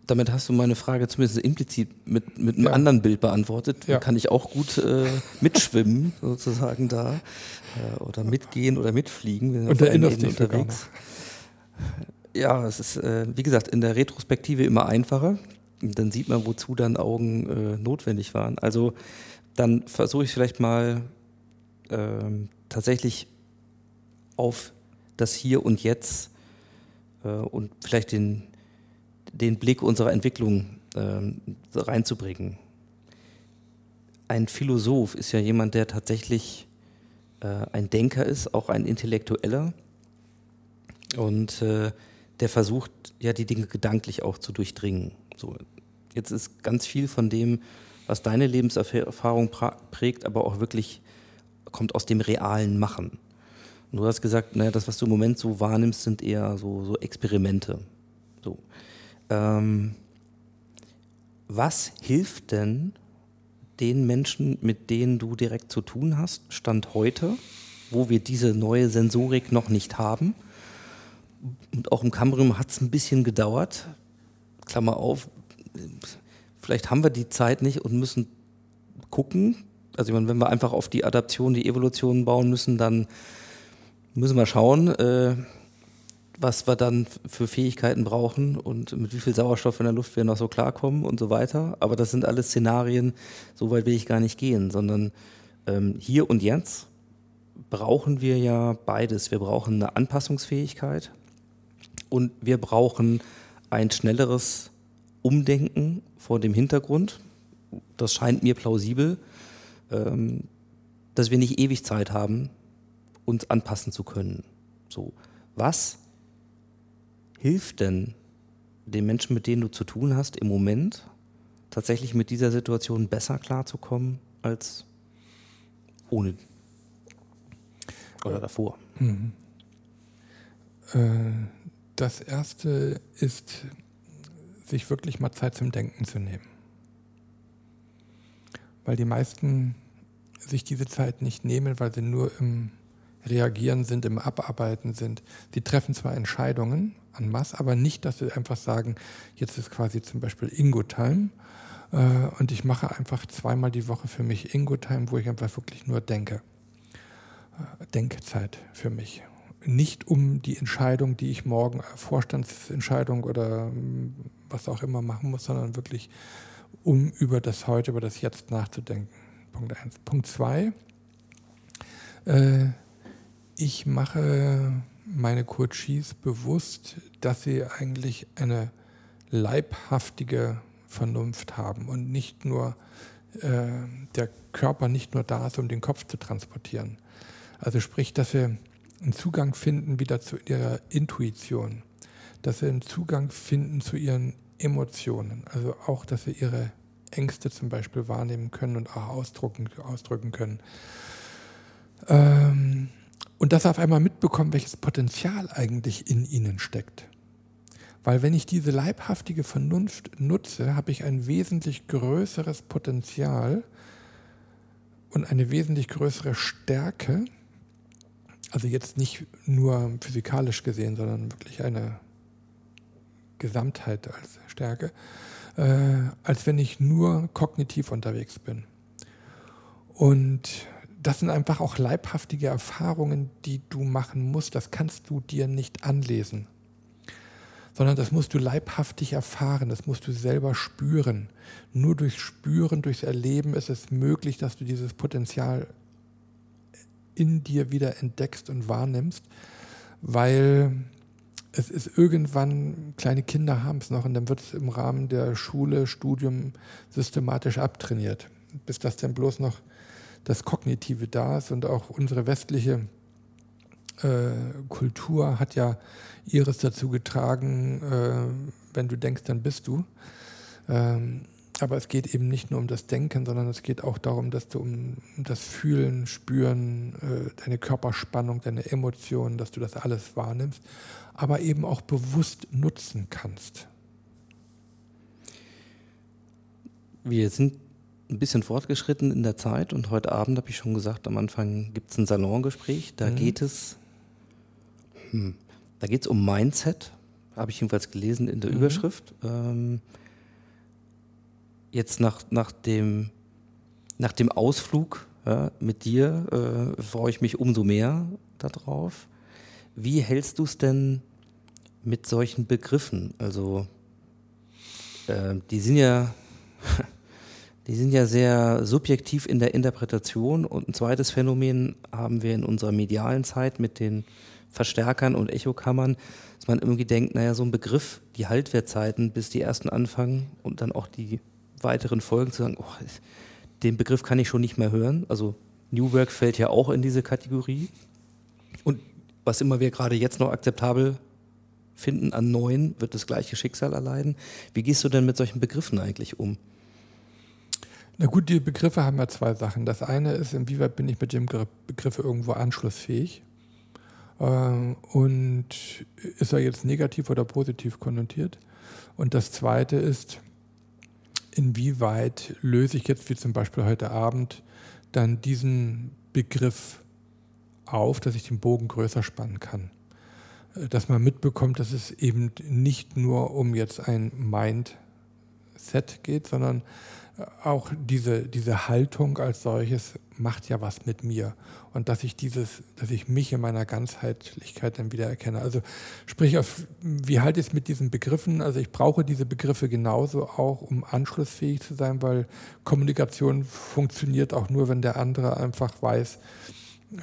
Damit hast du meine Frage zumindest implizit mit, mit einem ja. anderen Bild beantwortet. Ja. Kann ich auch gut äh, mitschwimmen, [LAUGHS] sozusagen da. Äh, oder mitgehen oder mitfliegen. Und erinnerst dich unterwegs. Ja, es ist, äh, wie gesagt, in der Retrospektive immer einfacher. Dann sieht man, wozu dann Augen äh, notwendig waren. Also dann versuche ich vielleicht mal ähm, tatsächlich auf das Hier und Jetzt äh, und vielleicht den den Blick unserer Entwicklung ähm, reinzubringen. Ein Philosoph ist ja jemand, der tatsächlich äh, ein Denker ist, auch ein Intellektueller und äh, der versucht ja die Dinge gedanklich auch zu durchdringen. So, jetzt ist ganz viel von dem, was deine Lebenserfahrung prägt, aber auch wirklich kommt aus dem realen Machen. Und du hast gesagt, naja, das, was du im Moment so wahrnimmst, sind eher so, so Experimente. So. Ähm, was hilft denn den Menschen, mit denen du direkt zu tun hast, Stand heute, wo wir diese neue Sensorik noch nicht haben? Und auch im Cambrium hat es ein bisschen gedauert. Klammer auf, vielleicht haben wir die Zeit nicht und müssen gucken. Also ich meine, wenn wir einfach auf die Adaption, die Evolution bauen müssen, dann müssen wir schauen. Äh, was wir dann für Fähigkeiten brauchen und mit wie viel Sauerstoff in der Luft wir noch so klarkommen und so weiter. Aber das sind alles Szenarien, so weit will ich gar nicht gehen, sondern ähm, hier und jetzt brauchen wir ja beides. Wir brauchen eine Anpassungsfähigkeit und wir brauchen ein schnelleres Umdenken vor dem Hintergrund. Das scheint mir plausibel, ähm, dass wir nicht ewig Zeit haben, uns anpassen zu können. So, was hilft denn den Menschen, mit denen du zu tun hast, im Moment tatsächlich mit dieser Situation besser klarzukommen als ohne oder davor? Mhm. Äh, das erste ist, sich wirklich mal Zeit zum Denken zu nehmen. Weil die meisten sich diese Zeit nicht nehmen, weil sie nur im Reagieren sind, im Abarbeiten sind. Sie treffen zwar Entscheidungen an Mass, aber nicht, dass sie einfach sagen, jetzt ist quasi zum Beispiel Ingo-Time äh, und ich mache einfach zweimal die Woche für mich Ingo-Time, wo ich einfach wirklich nur denke. Äh, Denkzeit für mich. Nicht um die Entscheidung, die ich morgen, äh, Vorstandsentscheidung oder ähm, was auch immer machen muss, sondern wirklich um über das Heute, über das Jetzt nachzudenken. Punkt eins. Punkt zwei. Äh, ich mache meine Coaches bewusst, dass sie eigentlich eine leibhaftige Vernunft haben und nicht nur äh, der Körper nicht nur da ist, um den Kopf zu transportieren. Also sprich, dass sie einen Zugang finden wieder zu ihrer Intuition, dass sie einen Zugang finden zu ihren Emotionen, also auch, dass sie ihre Ängste zum Beispiel wahrnehmen können und auch ausdrücken, ausdrücken können. Ähm, und dass sie auf einmal mitbekommen, welches Potenzial eigentlich in ihnen steckt. Weil wenn ich diese leibhaftige Vernunft nutze, habe ich ein wesentlich größeres Potenzial und eine wesentlich größere Stärke, also jetzt nicht nur physikalisch gesehen, sondern wirklich eine Gesamtheit als Stärke, äh, als wenn ich nur kognitiv unterwegs bin. Und das sind einfach auch leibhaftige Erfahrungen, die du machen musst. Das kannst du dir nicht anlesen, sondern das musst du leibhaftig erfahren, das musst du selber spüren. Nur durch Spüren, durchs Erleben ist es möglich, dass du dieses Potenzial in dir wieder entdeckst und wahrnimmst, weil es ist irgendwann, kleine Kinder haben es noch und dann wird es im Rahmen der Schule, Studium systematisch abtrainiert, bis das dann bloß noch das Kognitive da ist und auch unsere westliche äh, Kultur hat ja ihres dazu getragen, äh, wenn du denkst, dann bist du. Ähm, aber es geht eben nicht nur um das Denken, sondern es geht auch darum, dass du um das Fühlen, Spüren, äh, deine Körperspannung, deine Emotionen, dass du das alles wahrnimmst, aber eben auch bewusst nutzen kannst. Wir sind ein bisschen fortgeschritten in der Zeit und heute Abend habe ich schon gesagt, am Anfang gibt es ein Salongespräch, da mhm. geht es, hm, da geht es um Mindset, habe ich jedenfalls gelesen in der mhm. Überschrift. Ähm, jetzt nach, nach, dem, nach dem Ausflug ja, mit dir äh, freue ich mich umso mehr darauf. Wie hältst du es denn mit solchen Begriffen? Also, äh, die sind ja, [LAUGHS] die sind ja sehr subjektiv in der Interpretation. Und ein zweites Phänomen haben wir in unserer medialen Zeit mit den Verstärkern und Echokammern, dass man irgendwie denkt, naja, so ein Begriff, die Haltwertzeiten, bis die ersten anfangen und dann auch die weiteren Folgen zu sagen, oh, den Begriff kann ich schon nicht mehr hören. Also New Work fällt ja auch in diese Kategorie. Und was immer wir gerade jetzt noch akzeptabel finden an neuen, wird das gleiche Schicksal erleiden. Wie gehst du denn mit solchen Begriffen eigentlich um? Na gut, die Begriffe haben ja zwei Sachen. Das eine ist, inwieweit bin ich mit dem Begriff irgendwo anschlussfähig? Ähm, und ist er jetzt negativ oder positiv konnotiert? Und das zweite ist, inwieweit löse ich jetzt, wie zum Beispiel heute Abend, dann diesen Begriff auf, dass ich den Bogen größer spannen kann. Äh, dass man mitbekommt, dass es eben nicht nur um jetzt ein Mindset geht, sondern auch diese, diese Haltung als solches macht ja was mit mir. Und dass ich dieses, dass ich mich in meiner Ganzheitlichkeit dann wieder erkenne. Also sprich auf, wie halte ich es mit diesen Begriffen? Also ich brauche diese Begriffe genauso auch, um anschlussfähig zu sein, weil Kommunikation funktioniert auch nur, wenn der andere einfach weiß,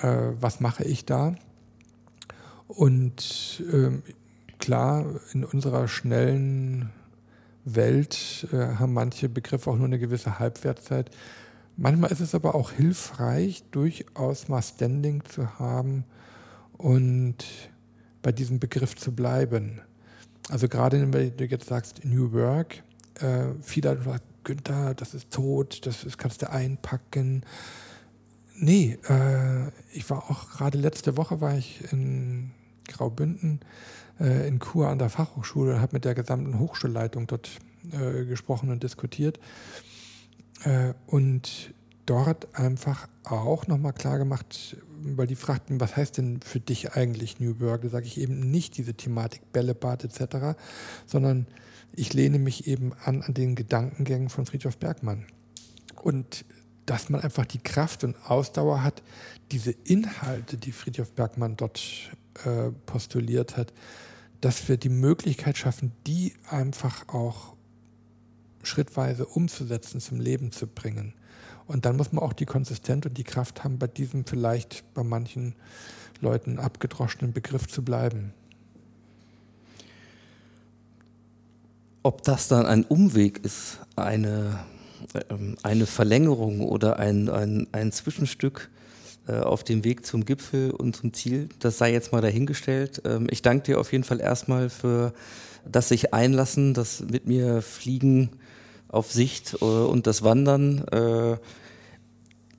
äh, was mache ich da. Und ähm, klar, in unserer schnellen Welt äh, haben manche Begriffe auch nur eine gewisse Halbwertszeit. Manchmal ist es aber auch hilfreich, durchaus mal Standing zu haben und bei diesem Begriff zu bleiben. Also gerade wenn du jetzt sagst New Work, äh, viele sagen, Günther, das ist tot, das, das kannst du einpacken. Nee, äh, ich war auch gerade letzte Woche war ich in Graubünden äh, in Chur an der Fachhochschule und habe mit der gesamten Hochschulleitung dort äh, gesprochen und diskutiert. Äh, und dort einfach auch nochmal klar gemacht, weil die fragten, was heißt denn für dich eigentlich New Work? Da sage ich eben nicht diese Thematik Bällebad etc., sondern ich lehne mich eben an an den Gedankengängen von Friedhof Bergmann. Und dass man einfach die Kraft und Ausdauer hat, diese Inhalte, die Friedhof Bergmann dort äh, postuliert hat, dass wir die Möglichkeit schaffen, die einfach auch schrittweise umzusetzen, zum Leben zu bringen. Und dann muss man auch die Konsistenz und die Kraft haben, bei diesem vielleicht bei manchen Leuten abgedroschenen Begriff zu bleiben. Ob das dann ein Umweg ist, eine, ähm, eine Verlängerung oder ein, ein, ein Zwischenstück, auf dem Weg zum Gipfel und zum Ziel. Das sei jetzt mal dahingestellt. Ähm, ich danke dir auf jeden Fall erstmal für das sich einlassen, das mit mir fliegen auf Sicht äh, und das Wandern. Äh,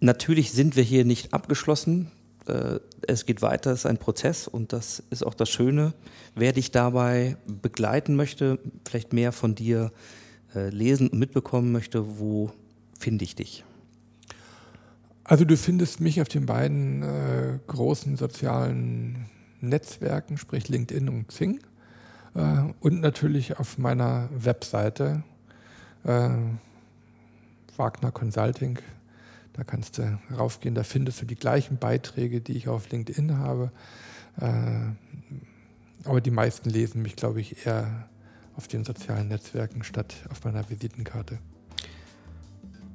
natürlich sind wir hier nicht abgeschlossen. Es geht weiter, es ist ein Prozess und das ist auch das Schöne. Wer dich dabei begleiten möchte, vielleicht mehr von dir lesen und mitbekommen möchte, wo finde ich dich? Also du findest mich auf den beiden äh, großen sozialen Netzwerken, sprich LinkedIn und Xing. Äh, und natürlich auf meiner Webseite äh, Wagner Consulting. Da kannst du raufgehen, da findest du die gleichen Beiträge, die ich auf LinkedIn habe. Äh, aber die meisten lesen mich, glaube ich, eher auf den sozialen Netzwerken statt auf meiner Visitenkarte.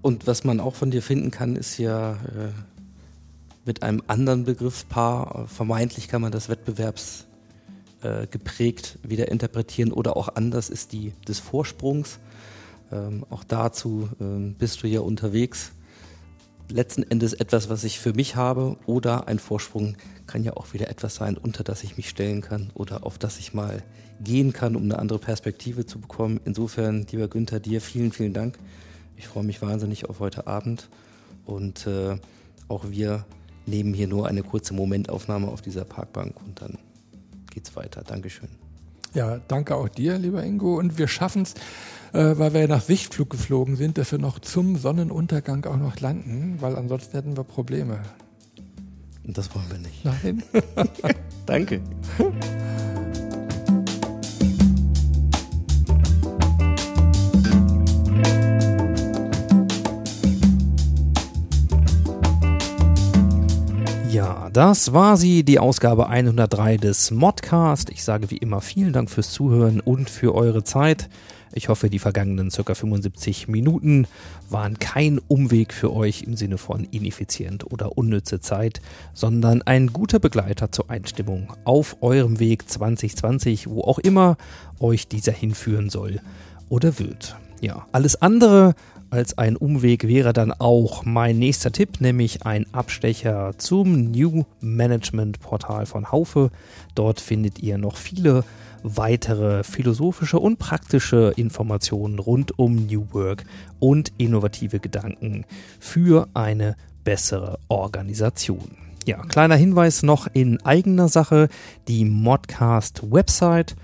Und was man auch von dir finden kann, ist ja äh, mit einem anderen Begriffspaar, vermeintlich kann man das wettbewerbsgeprägt äh, wieder interpretieren oder auch anders ist die des Vorsprungs. Ähm, auch dazu ähm, bist du ja unterwegs. Letzten Endes etwas, was ich für mich habe oder ein Vorsprung kann ja auch wieder etwas sein, unter das ich mich stellen kann oder auf das ich mal gehen kann, um eine andere Perspektive zu bekommen. Insofern, lieber Günther, dir vielen, vielen Dank ich freue mich wahnsinnig auf heute Abend und äh, auch wir nehmen hier nur eine kurze Momentaufnahme auf dieser Parkbank und dann geht's weiter. Dankeschön. Ja, danke auch dir, lieber Ingo. Und wir schaffen es, äh, weil wir ja nach Sichtflug geflogen sind, dass wir noch zum Sonnenuntergang auch noch landen, weil ansonsten hätten wir Probleme. Und das wollen wir nicht. Nein. [LAUGHS] [LAUGHS] danke. [LAUGHS] das war sie, die Ausgabe 103 des Modcast. Ich sage wie immer vielen Dank fürs Zuhören und für eure Zeit. Ich hoffe, die vergangenen ca. 75 Minuten waren kein Umweg für euch im Sinne von ineffizient oder unnütze Zeit, sondern ein guter Begleiter zur Einstimmung auf eurem Weg 2020, wo auch immer euch dieser hinführen soll oder wird. Ja, alles andere als ein Umweg wäre dann auch mein nächster Tipp, nämlich ein Abstecher zum New Management Portal von Haufe. Dort findet ihr noch viele weitere philosophische und praktische Informationen rund um New Work und innovative Gedanken für eine bessere Organisation. Ja, kleiner Hinweis noch in eigener Sache, die Modcast Website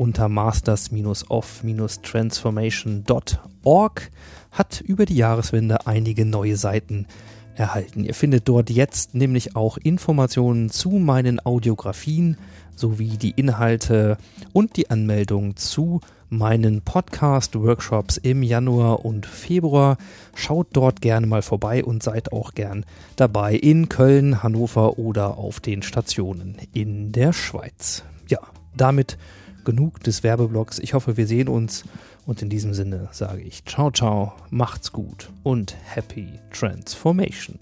unter masters-of-transformation.org hat über die Jahreswende einige neue Seiten erhalten. Ihr findet dort jetzt nämlich auch Informationen zu meinen Audiografien sowie die Inhalte und die Anmeldung zu meinen Podcast-Workshops im Januar und Februar. Schaut dort gerne mal vorbei und seid auch gern dabei in Köln, Hannover oder auf den Stationen in der Schweiz. Ja, damit genug des Werbeblocks. Ich hoffe, wir sehen uns. Und in diesem Sinne sage ich ciao, ciao, macht's gut und happy transformation.